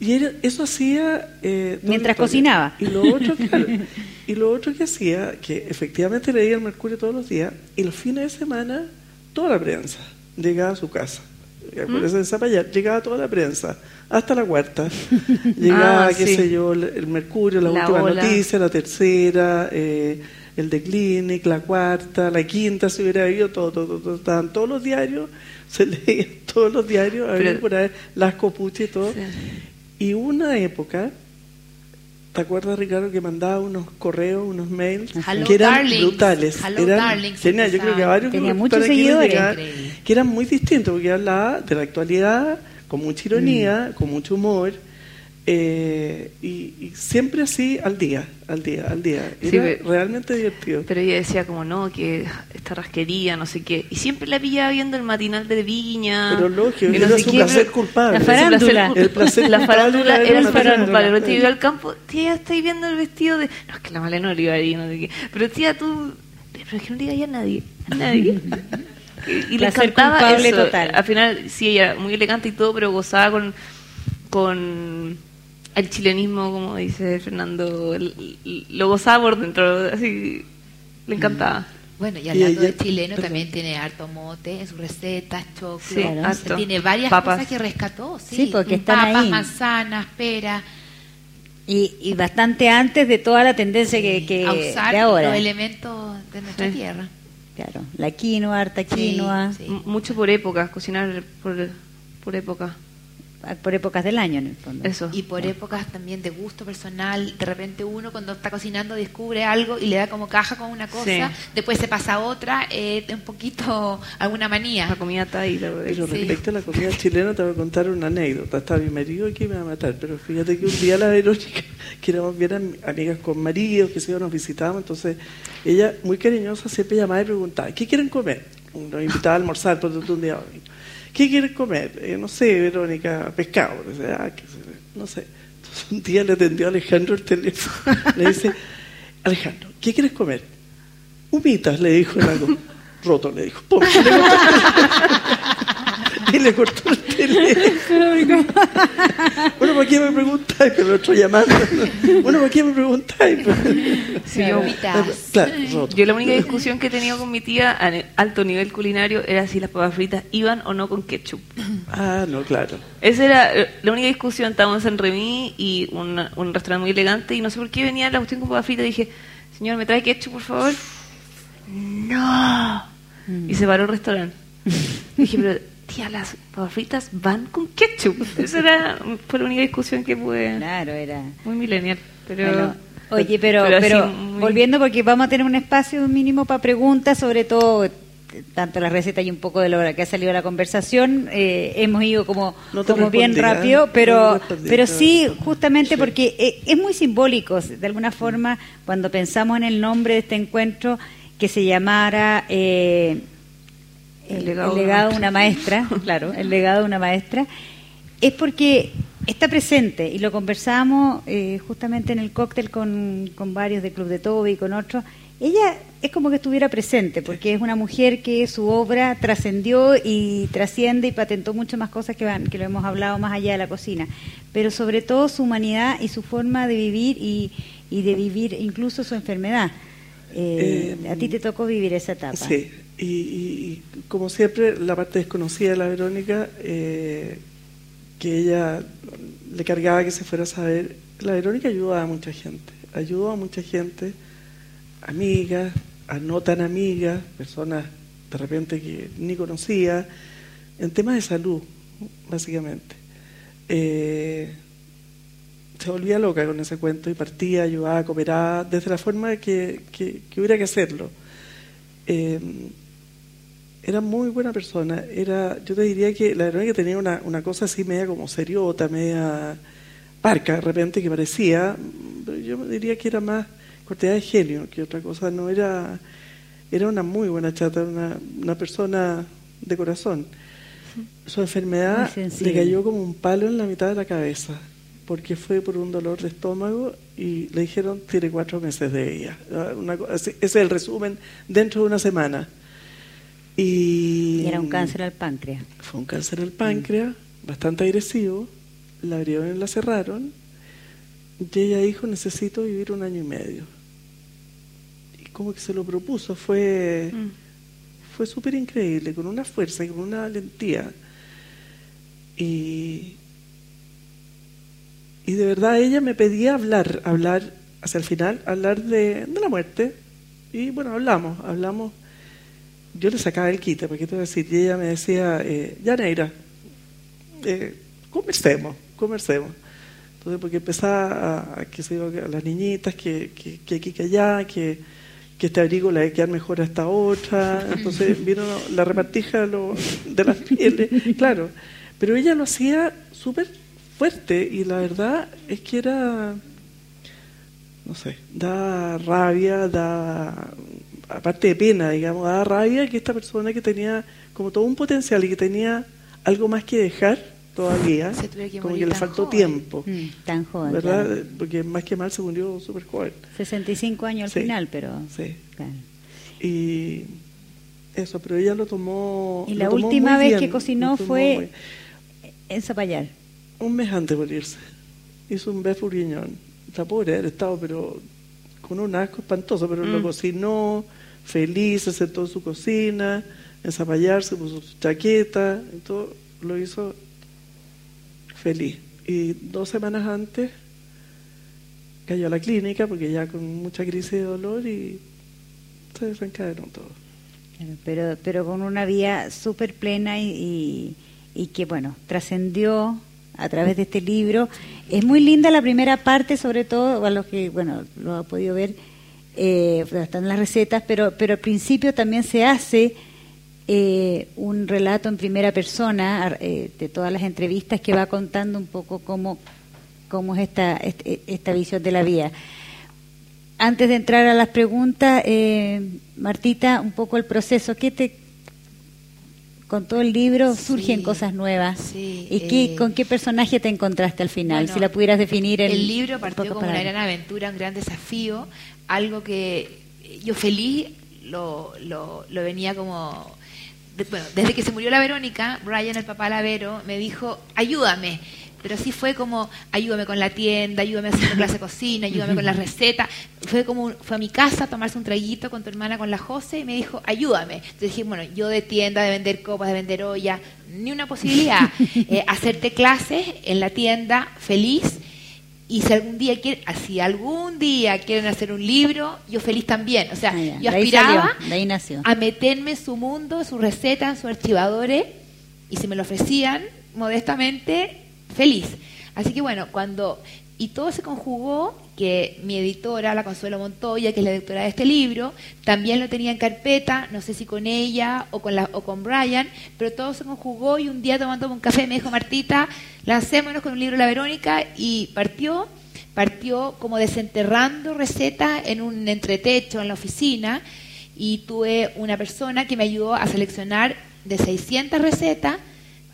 Y eso hacía...
Eh, Mientras cocinaba.
Y lo, otro, y lo otro que hacía, que efectivamente leía el Mercurio todos los días, y los fines de semana, toda la prensa llegaba a su casa. Por eso de llegaba toda la prensa, hasta la cuarta. Llegaba, ah, qué sé yo, el, Mercurio, la, última noticia, la tercera... Eh, el de Clinic, la cuarta, la quinta, se hubiera ido todo, todo, todo, estaban todos los diarios, se leían todos los diarios, había por ahí las copuchas y todo. Y una época, ¿te acuerdas Ricardo que mandaba unos correos, unos mails que eran brutales? eran genial, yo creo que varios
tenía muchos seguidores,
que eran muy distintos, porque hablaba de la actualidad con mucha ironía, mm. con mucho humor eh, y, siempre así al día, al día, al día. Era realmente divertido.
Pero ella decía como no, que esta rasquería, no sé qué. Y siempre la pillaba viendo el matinal de Viña.
Pero lógico, era su placer culpable.
La farándula.
El placer
la farándula
era
el placer culpable. Te iba al campo, tía, estáis viendo el vestido de... No, es que la mala no iba ahí, no sé qué. Pero tía, tú... Pero es que no digas a nadie, a nadie. y, le encantaba eso. Total. Al final, sí, ella muy elegante y todo, pero gozaba con... con el chilenismo, como dice Fernando, lo gozaba por dentro, así le encantaba.
Mm. Bueno, y hablando de chileno, también tiene harto mote en sus recetas, choclo, tiene varias cosas que rescató, sí,
porque están
papas, manzanas, peras.
Y, y, bastante antes de toda la tendencia que, que
a usar
de ahora.
los elementos de nuestra tierra.
Claro, la quinoa, harta quinoa.
Mucho por épocas, cocinar por, por época
por épocas del año en el fondo.
Eso. Y por épocas también de gusto personal. De repente uno cuando está cocinando descubre algo y le da como caja con una cosa, después se pasa a otra, eh, un poquito alguna manía.
La comida está ahí.
Pero respecto a la comida chilena te voy a contar una anécdota. Está mi marido aquí me va a matar, pero fíjate que un día la Verónica, que éramos bien amigas con maridos, que se nos visitábamos, entonces ella, muy cariñosa, siempre llamaba y preguntaba, ¿qué quieren comer? Nos invitaba a almorzar por un día. ¿Qué quieres comer? Eh, no sé, Verónica, pescado. No sé. Entonces un día le atendió a Alejandro el teléfono. Le dice, Alejandro, ¿qué quieres comer? Humitas, le dijo algo. Roto, le dijo. Y le cortó el teléfono. bueno, ¿por qué me preguntáis? Pero lo estoy llamando. bueno, ¿por qué me preguntáis?
Sí, yo, claro, yo la única discusión que he tenido con mi tía a alto nivel culinario era si las papas fritas iban o no con ketchup.
Ah, no, claro.
Esa era eh, la única discusión. Estábamos en Remy y un, un restaurante muy elegante y no sé por qué venía la cuestión con papas fritas y dije, señor, ¿me trae ketchup, por favor? No. Y se paró el restaurante. dije, pero tía, las papas fritas van con ketchup. Esa era, fue la única discusión que pude.
Claro, era.
Muy millennial. Pero,
oye, pero, pero, volviendo, porque vamos a tener un espacio mínimo para preguntas, sobre todo tanto la receta y un poco de lo que ha salido la conversación, eh, hemos ido como, como bien rápido, pero, pero sí, justamente porque eh, es muy simbólico, de alguna forma, cuando pensamos en el nombre de este encuentro, que se llamara eh, el, legado, de una maestra, claro, el legado de una maestra, es porque está presente y lo conversamos eh, justamente en el cóctel con, con, varios del Club de Toby y con otros. Ella es como que estuviera presente porque es una mujer que su obra trascendió y trasciende y patentó muchas más cosas que, van, que lo hemos hablado más allá de la cocina, pero sobre todo su humanidad y su forma de vivir y, y de vivir incluso su enfermedad. Eh, a ti te tocó vivir esa etapa.
Sí, y, como siempre, la parte desconocida de la Verónica, eh, que ella le cargaba que se fuera a saber, la Verónica ayudaba a mucha gente, ayudó a mucha gente, amigas, no tan amigas, personas de repente que ni conocía, en temas de salud, básicamente. Eh, se volvía loca con ese cuento y partía, ayudaba, cooperaba, desde la forma que, que, hubiera que hacerlo. Eh, era muy buena persona. Era, yo te diría que la verdad que tenía una, una cosa así media como seriota, media parca de repente que parecía, yo diría que era más cortedad de genio que otra cosa. No era, era una muy buena chata, una, una persona de corazón. Su enfermedad le cayó como un palo en la mitad de la cabeza porque fue por un dolor de estómago y le dijeron tiene cuatro meses de ella. ese es el resumen dentro de una semana. Y,
era un cáncer al páncreas.
Fue un cáncer al páncreas, bastante agresivo. La abrieron y la cerraron. Y ella dijo, necesito vivir un año y medio. Y como que se lo propuso, fue, mm. fue súper increíble, con una fuerza y con una valentía. Y, y de verdad ella me pedía hablar, hablar hacia el final, hablar de, de la muerte, Y bueno, hablamos, hablamos. Yo le sacaba el quite, porque te voy a decir, y ella me decía, eh, ya Neira, eh, conversemos, conversemos. Entonces, porque empezaba a, que se a las niñitas, que, que, que aquí, que allá, que, que este abrigo le va a quedar mejor a esta otra. Entonces vino la repartija de las pieles, claro. Pero ella lo hacía súper fuerte y la verdad es que era, no sé, da rabia, da, aparte de pena, digamos, da rabia que esta persona que tenía como todo un potencial y que tenía algo más que dejar todavía, como que le faltó tiempo.
Mm, tan joven.
¿Verdad? Porque más que mal se murió súper joven.
65 años al final, pero...
Sí. Y eso, pero ella lo tomó...
Y la última vez que cocinó fue en Zapallar.
Un mes antes de morirse. Hizo un beef bourguignon. La pobre haber estado, pero con un asco espantoso, pero lo cocinó feliz, se sentó en su cocina, en puso su chaqueta, y todo lo hizo feliz. Y dos semanas antes cayó a la clínica porque ya con mucha crisis de dolor y se desencadenó todo.
Pero, pero con una vía súper plena y, y, que, bueno, trascendió a través de este libro. Es muy linda la primera parte, sobre todo, a los que, bueno, lo ha podido ver, eh, están las recetas, pero, pero al principio también se hace eh, un relato en primera persona eh, de todas las entrevistas que va contando un poco cómo, cómo es esta, este, esta visión de la vía. Antes de entrar a las preguntas, eh, Martita, un poco el proceso. ¿Qué te, con todo el libro surgen cosas nuevas? ¿Y qué, con qué personaje te encontraste al final? si la pudieras definir
en El libro partió como una gran aventura, un gran desafío, algo que yo feliz lo, lo, lo venía como bueno, desde que se murió la Verónica, Brian, el papá de la Vero, me dijo, ayúdame. Pero así fue como, ayúdame con la tienda, ayúdame a hacer clase de cocina, ayúdame con la receta. Fue como, fue a mi casa a tomarse un traguito con tu hermana, con la José, y me dijo, ayúdame. Entonces dije, bueno, yo de tienda, de vender copas, de vender olla, ni una posibilidad. Eh, hacerte clases en la tienda, feliz, y si algún día quieren, si algún día quieren hacer un libro, yo feliz también. O sea, ah, yo aspiraba a meterme en su mundo, su receta, en sus archivadores, y si me lo ofrecían modestamente, feliz. Así que bueno, cuando y todo se conjugó que mi editora, la Consuelo Montoya, que es la editora de este libro, también lo tenía en carpeta, no sé si con ella o con, la, o con Brian, pero todo se conjugó y un día tomando un café me dijo, Martita, lancémonos con un libro de la Verónica y partió, partió como desenterrando recetas en un entretecho en la oficina y tuve una persona que me ayudó a seleccionar de 600 recetas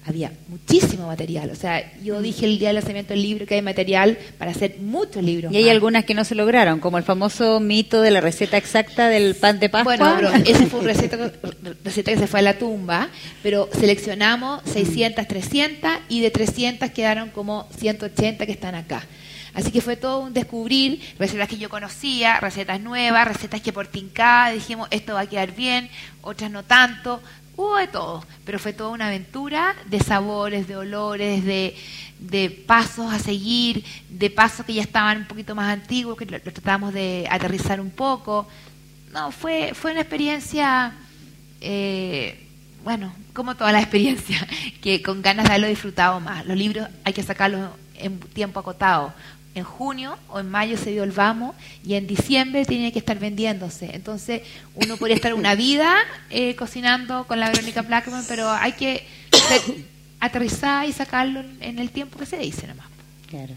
había muchísimo material. O sea, yo mm. dije el día del lanzamiento del libro que hay material para hacer muchos libros.
Y hay algunas que no se lograron, como el famoso mito de la receta exacta del pan de Pascua.
Bueno, pero ese fue una receta, receta que se fue a la tumba, pero seleccionamos 600, 300 y de 300 quedaron como 180 que están acá. Así que fue todo un descubrir, recetas que yo conocía, recetas nuevas, recetas que por tincada dijimos esto va a quedar bien, otras no tanto, Hubo de todo, pero fue toda una aventura de sabores, de olores, de, pasos a seguir, de pasos que ya estaban un poquito más antiguos, que lo, tratamos de aterrizar un poco. No, fue, fue una experiencia, eh, bueno, como toda la experiencia, que con ganas de haberlo disfrutado más. Los libros hay que sacarlos en tiempo acotado, en junio o en mayo se dio el vamos y en diciembre tiene que estar vendiéndose. Entonces uno podría estar una vida eh, cocinando con la Verónica Blackman, pero hay que aterrizar y sacarlo en el tiempo que se dice nomás.
Claro.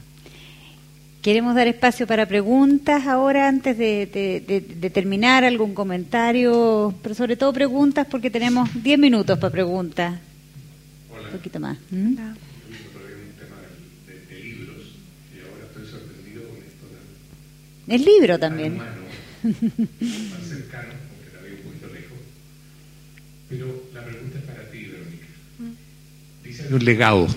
Queremos dar espacio para preguntas ahora antes de, terminar, algún comentario, pero sobre todo preguntas porque tenemos 10 minutos para preguntas. Un poquito más. ¿Mm? El libro también.
más cercano, porque la veo un poquito lejos. Pero la pregunta es para ti, Verónica. Dice un legado.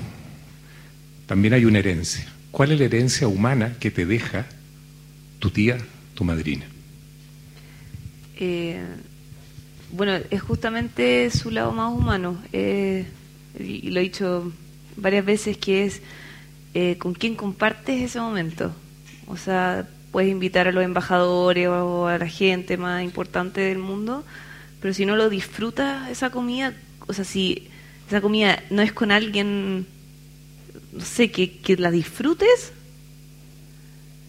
También hay una herencia. ¿Cuál es la herencia humana que te deja tu tía, tu madrina?
Eh, bueno, es justamente su lado más humano. Eh, y lo he dicho varias veces, que es eh, con quién compartes ese momento. O sea, puedes invitar a los embajadores o a la gente más importante del mundo, pero si no lo disfrutas esa comida, o sea, si esa comida no es con alguien, no sé, que, que la disfrutes,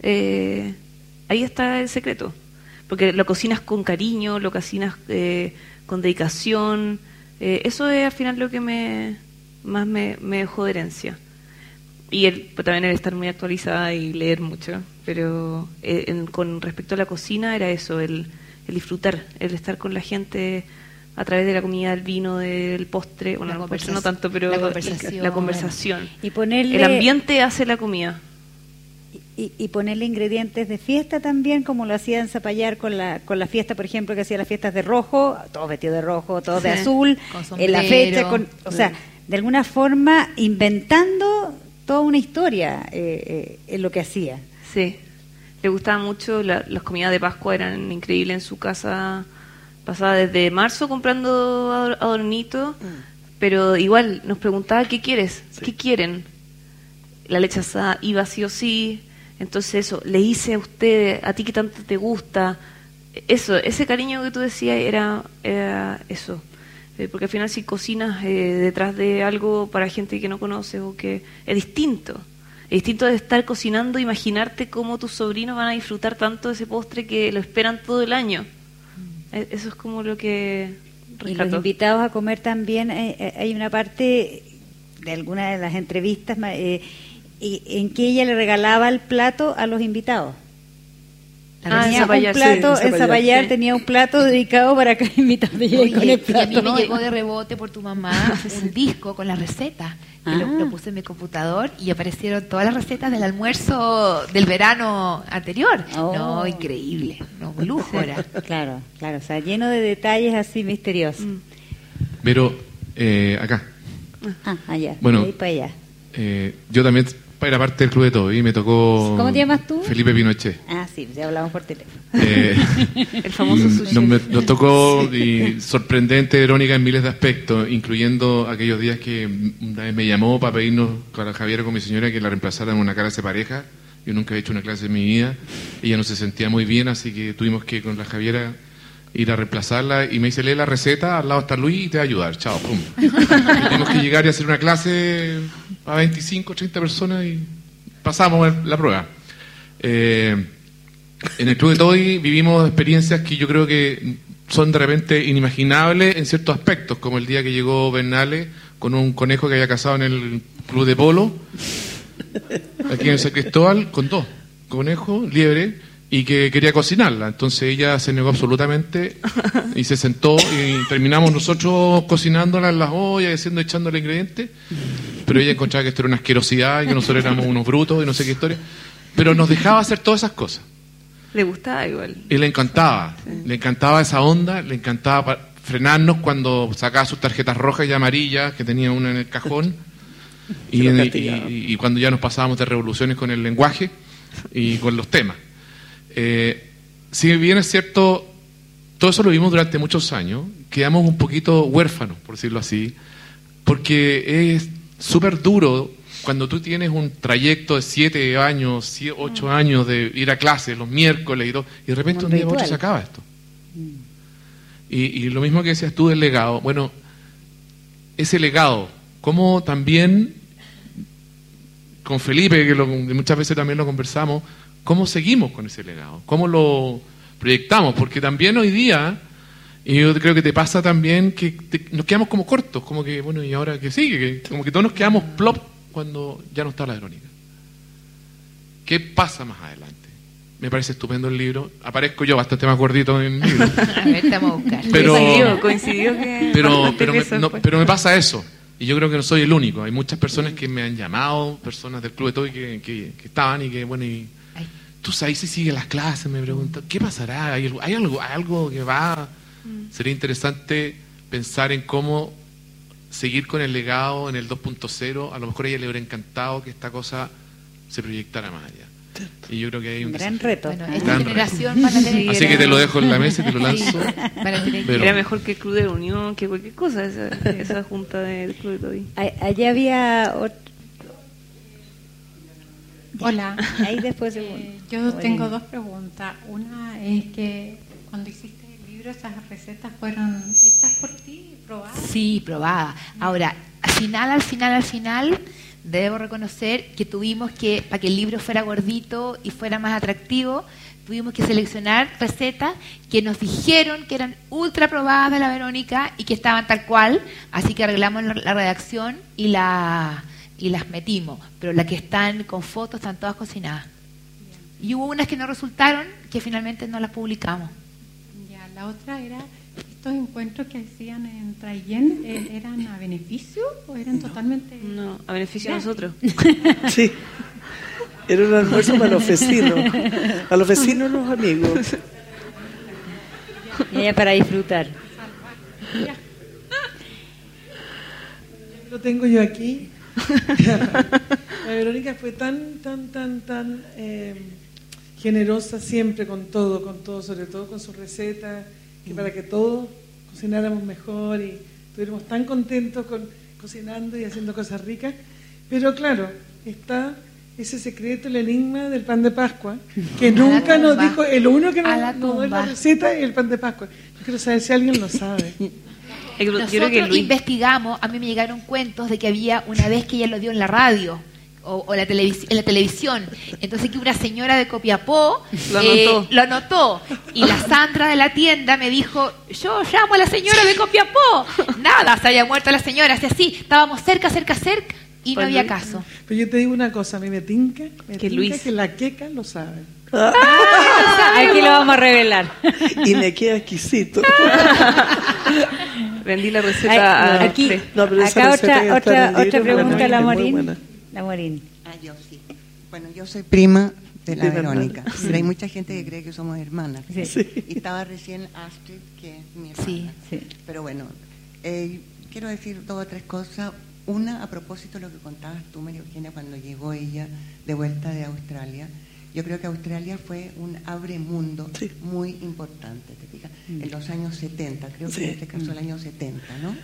eh, ahí está el secreto. Porque lo cocinas con cariño, lo cocinas eh, con dedicación. Eh, eso es al final lo que me más me, dejó de herencia. Y el, pues, también el estar muy actualizada y leer mucho. Pero con respecto a la cocina era eso, el, el disfrutar, el estar con la gente a través de la comida, del vino, del postre, bueno, la no tanto, pero la conversación. La, conversación.
Y ponerle...
El ambiente hace la comida.
Y, ponerle ingredientes de fiesta también, como lo hacía en Zapallar con la, con la fiesta, por ejemplo, que hacía las fiestas de rojo, todos vestidos de rojo, todos de azul, en la fecha, con, o sea, de alguna forma inventando toda una historia eh, eh, en lo que hacía.
Sí, le gustaba mucho, las comidas de Pascua eran increíbles en su casa pasaba desde marzo comprando adornitos, mm. pero igual nos preguntaba qué quieres, qué quieren. La leche asada iba sí o sí, entonces eso, le hice a usted, a ti que tanto te gusta, eso, ese cariño que tú decías era, eso. Eh, porque al final si cocinas eh, detrás de algo para gente que no conoces o que es distinto. Es distinto de estar cocinando, imaginarte cómo tus sobrinos van a disfrutar tanto de ese postre que lo esperan todo el año. Eh, eso es como lo que...
Y los invitados a comer también, eh, hay una parte de alguna de las entrevistas en que ella le regalaba el plato a los invitados. Ah, tenía un plato, en Zapallar, tenía un plato dedicado para que invitados con el plato.
Y a mí me llegó de rebote por tu mamá un disco con la receta. Ah. Lo, puse en mi computador y aparecieron todas las recetas del almuerzo del verano anterior. Oh. No, increíble. No, un lujo era.
Claro, claro. O sea, lleno de detalles así misteriosos. Mm.
Pero, eh, acá.
Ah, allá.
Bueno,
ahí para allá.
Eh, yo también era parte del club de todo y me tocó.
¿Cómo te llamas tú?
Felipe Pinochet.
Ah, sí, ya hablamos por teléfono.
Eh, el famoso mm, sushi.
Nos, tocó y sorprendente, irónica en miles de aspectos, incluyendo aquellos días que una vez me llamó para pedirnos con la Javiera con mi señora que la reemplazara en una clase de pareja. Yo nunca he hecho una clase en mi vida. Ella no se sentía muy bien, así que tuvimos que con la Javiera ir a reemplazarla y me dice, lee la receta, al lado está Luis y te va a ayudar. Chao, pum. tuvimos que llegar y hacer una clase a 25, 30 personas y pasamos la prueba. Eh, en el Club de Toy vivimos experiencias que yo creo que son de repente inimaginables en ciertos aspectos, como el día que llegó Bernales con un conejo que había casado en el Club de Polo, aquí en el San Cristóbal, con dos, conejo, liebre, y que quería cocinarla. Entonces ella se negó absolutamente y se sentó y terminamos nosotros cocinándola en las ollas, haciendo, echándole ingredientes. Pero ella encontraba que esto era una asquerosidad y que nosotros éramos unos brutos y no sé qué historia. Pero nos dejaba hacer todas esas cosas.
Le gustaba igual.
Y le encantaba. Le encantaba esa onda, le encantaba frenarnos cuando sacaba sus tarjetas rojas y amarillas, que tenía una en el cajón. y, y cuando ya nos pasábamos de revoluciones con el lenguaje y con los temas. Eh, si bien es cierto, todo eso lo vimos durante muchos años, quedamos un poquito huérfanos, por decirlo así, porque es súper duro cuando tú tienes un trayecto de siete años, ocho mm. años de ir a clase los miércoles y, todo, y de repente un día otro se acaba esto. Mm. Y, lo mismo que decías tú del legado, bueno, ese legado, como también con Felipe, que muchas veces también lo conversamos, ¿Cómo seguimos con ese legado? ¿Cómo lo proyectamos? Porque también hoy día, y yo creo que te pasa también que nos quedamos como cortos, como que, bueno, ¿y ahora qué sigue? como que todos nos quedamos plop cuando ya no está la Verónica. ¿Qué pasa más adelante? Me parece estupendo el libro. Aparezco yo bastante más gordito en el libro.
a ver, estamos a buscar.
Pero, coincidió, que...
Pero, pero, me, pero me pasa eso. Y yo creo que no soy el único. Hay muchas personas que me han llamado, personas del Club de Toy que, que, que estaban y que, bueno, y tú sabes si sigue las clases, me pregunto, ¿qué pasará? ¿Hay, algo, algo que va? Mm. Sería interesante pensar en cómo seguir con el legado en el 2.0. A lo mejor a ella le hubiera encantado que esta cosa se proyectara más allá. Y yo creo que hay un,
gran reto.
esta generación tener
Así que te lo dejo en la mesa y te lo lanzo.
Era mejor que el Club de Unión, que cualquier cosa, esa, esa junta del Club de Toby.
Allí había
Hola.
Ahí después
eh, Yo tengo dos preguntas. Una es que cuando hiciste el libro, esas recetas fueron hechas por ti, probadas.
Sí, probadas. Ahora, al final, al final, al final, debo reconocer que tuvimos que, para que el libro fuera gordito y fuera más atractivo, tuvimos que seleccionar recetas que nos dijeron que eran ultra probadas de la Verónica y que estaban tal cual, así que arreglamos la redacción y la y las metimos, pero las que están con fotos están todas cocinadas. Y hubo unas que no resultaron, que finalmente no las publicamos.
Ya, la otra era, estos encuentros que hacían en Traillén, eh, ¿eran a beneficio o eran totalmente...?
No, a beneficio de nosotros.
sí, era un almuerzo para los vecinos, a los vecinos los amigos.
Y ella para disfrutar.
Lo tengo yo aquí. la Verónica fue tan, tan, tan, tan eh, generosa siempre con todo, con todo, sobre todo con sus recetas, que para que todos cocináramos mejor y estuviéramos tan contentos con cocinando y haciendo cosas ricas. Pero claro, está ese secreto, el enigma del pan de Pascua, que nunca nos dijo, el uno que nos, nos dio la receta es el pan de Pascua. Yo quiero saber si alguien lo sabe.
Nosotros investigamos, a mí me llegaron cuentos de que había una vez que ella lo dio en la radio. O, la en la televisión. Entonces que una señora de Copiapó lo, eh, lo anotó. Y la Sandra de la tienda me dijo, yo llamo a la señora de Copiapó. Nada, se había muerto la señora. Así, así, estábamos cerca, cerca, cerca y no había caso.
Pero yo te digo una cosa, a mí me tinca, me que, tinca que la queca lo sabe.
Ah, aquí lo vamos a revelar.
Y me queda exquisito.
Vendí la receta
aquí. acá otra, otra, otra pregunta, la Morín. La Morín.
Ah, yo sí. Bueno, yo soy prima de la Verónica, pero hay mucha gente que cree que somos hermanas. Y estaba recién Astrid, que es mi hermana. Sí, sí. Pero bueno, eh, quiero decir dos o tres cosas. Una, a propósito de lo que contabas tú, María Eugenia, cuando llegó ella de vuelta de Australia yo creo que Australia fue un abre mundo muy importante, ¿te fijas? Mm. En los años 70, creo que en este caso el año 70, ¿no?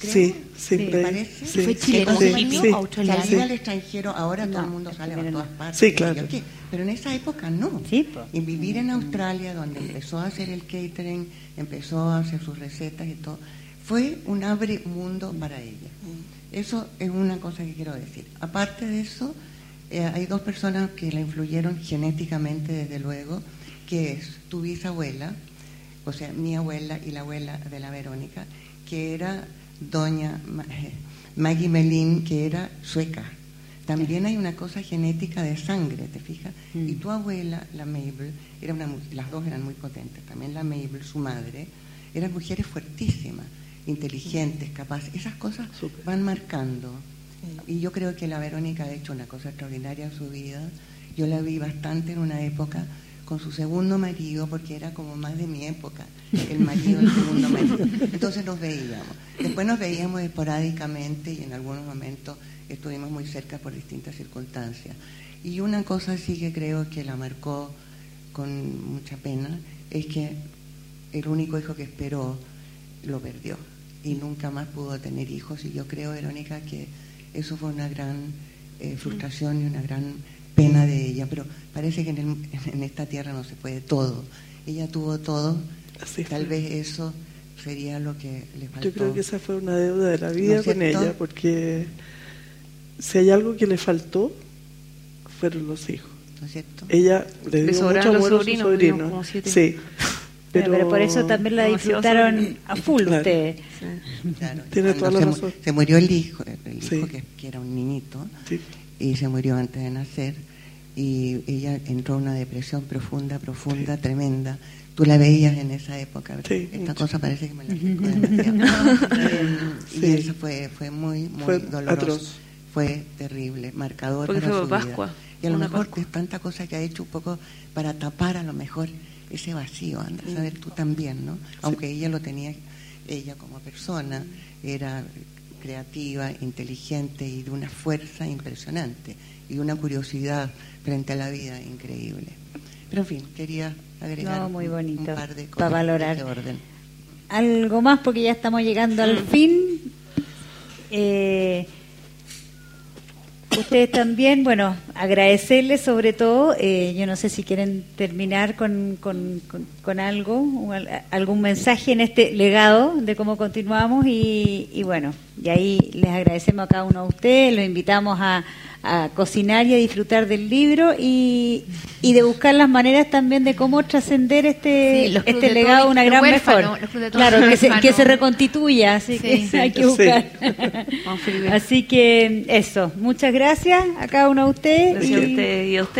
Sí, sí,
¿Te parece?
Sí, ¿Fue chileno
sí, australiano? Salir al extranjero, ahora todo el mundo sale a todas partes.
Sí, claro.
Pero en esa época no. Y vivir en Australia, donde empezó a hacer el catering, empezó a hacer sus recetas y todo, fue un abre mundo para ella. Mm. Eso es una cosa que quiero decir. Aparte de eso, eh, hay dos personas que la influyeron genéticamente, desde luego, que es tu bisabuela, o sea, mi abuela y la abuela de la Verónica, que era doña eh, Maggie Melin, que era sueca. También hay una cosa genética de sangre, ¿te fijas? Mm. Y tu abuela, la Mabel, era una, las dos eran muy potentes. También la Mabel, su madre, eran mujeres fuertísimas, inteligentes, capaces. Esas cosas van marcando. Y yo creo que la Verónica ha hecho una cosa extraordinaria en su vida. Yo la vi bastante en una época con su segundo marido, porque era como más de mi época, el marido del segundo marido. Entonces nos veíamos. Después nos veíamos esporádicamente y en algunos momentos estuvimos muy cerca por distintas circunstancias. Y una cosa sí que creo que la marcó con mucha pena es que el único hijo que esperó lo perdió y nunca más pudo tener hijos. Y yo creo, Verónica, que eso fue una gran eh, frustración y una gran pena de ella, pero parece que en, esta tierra no se puede todo. Ella tuvo todo, tal vez eso sería lo que le faltó.
Yo creo que esa fue una deuda de la vida con ella, porque si hay algo que le faltó, fueron los hijos.
¿No es cierto?
Ella le dio mucho amor a su sobrino. Sí.
Pero, por eso también la disfrutaron a full
usted. Tiene toda la
razón. Se murió el hijo, el hijo que, era un niñito, y se murió antes de nacer. Y ella entró en una depresión profunda, profunda, tremenda. Tú la veías en esa época. Esta cosa parece que me la dijo demasiado. y eso fue, fue muy, muy doloroso. Fue terrible, marcador
Porque
para
fue
su
Pascua.
Vida. Y a lo mejor es tanta cosa que ha hecho un poco para tapar a lo mejor ese vacío, anda a saber tú también, ¿no? Aunque ella lo tenía, ella como persona era creativa, inteligente y de una fuerza impresionante y una curiosidad frente a la vida increíble. Pero en fin, quería agregar
muy bonito,
un, par de cosas
para valorar.
De orden.
Algo más porque ya estamos llegando al fin. Eh, ustedes también, bueno, agradecerles sobre todo, eh, yo no sé si quieren terminar con, con, con, algo, algún mensaje en este legado de cómo continuamos y, y bueno, y ahí les agradecemos a cada uno de ustedes, los invitamos a a cocinar y a disfrutar del libro y, y de buscar las maneras también de cómo trascender este, este legado una gran mejor. Claro, que se, que se reconstituya, así que hay que buscar. así que eso, muchas gracias a cada uno de ustedes.
y, a usted, y a usted.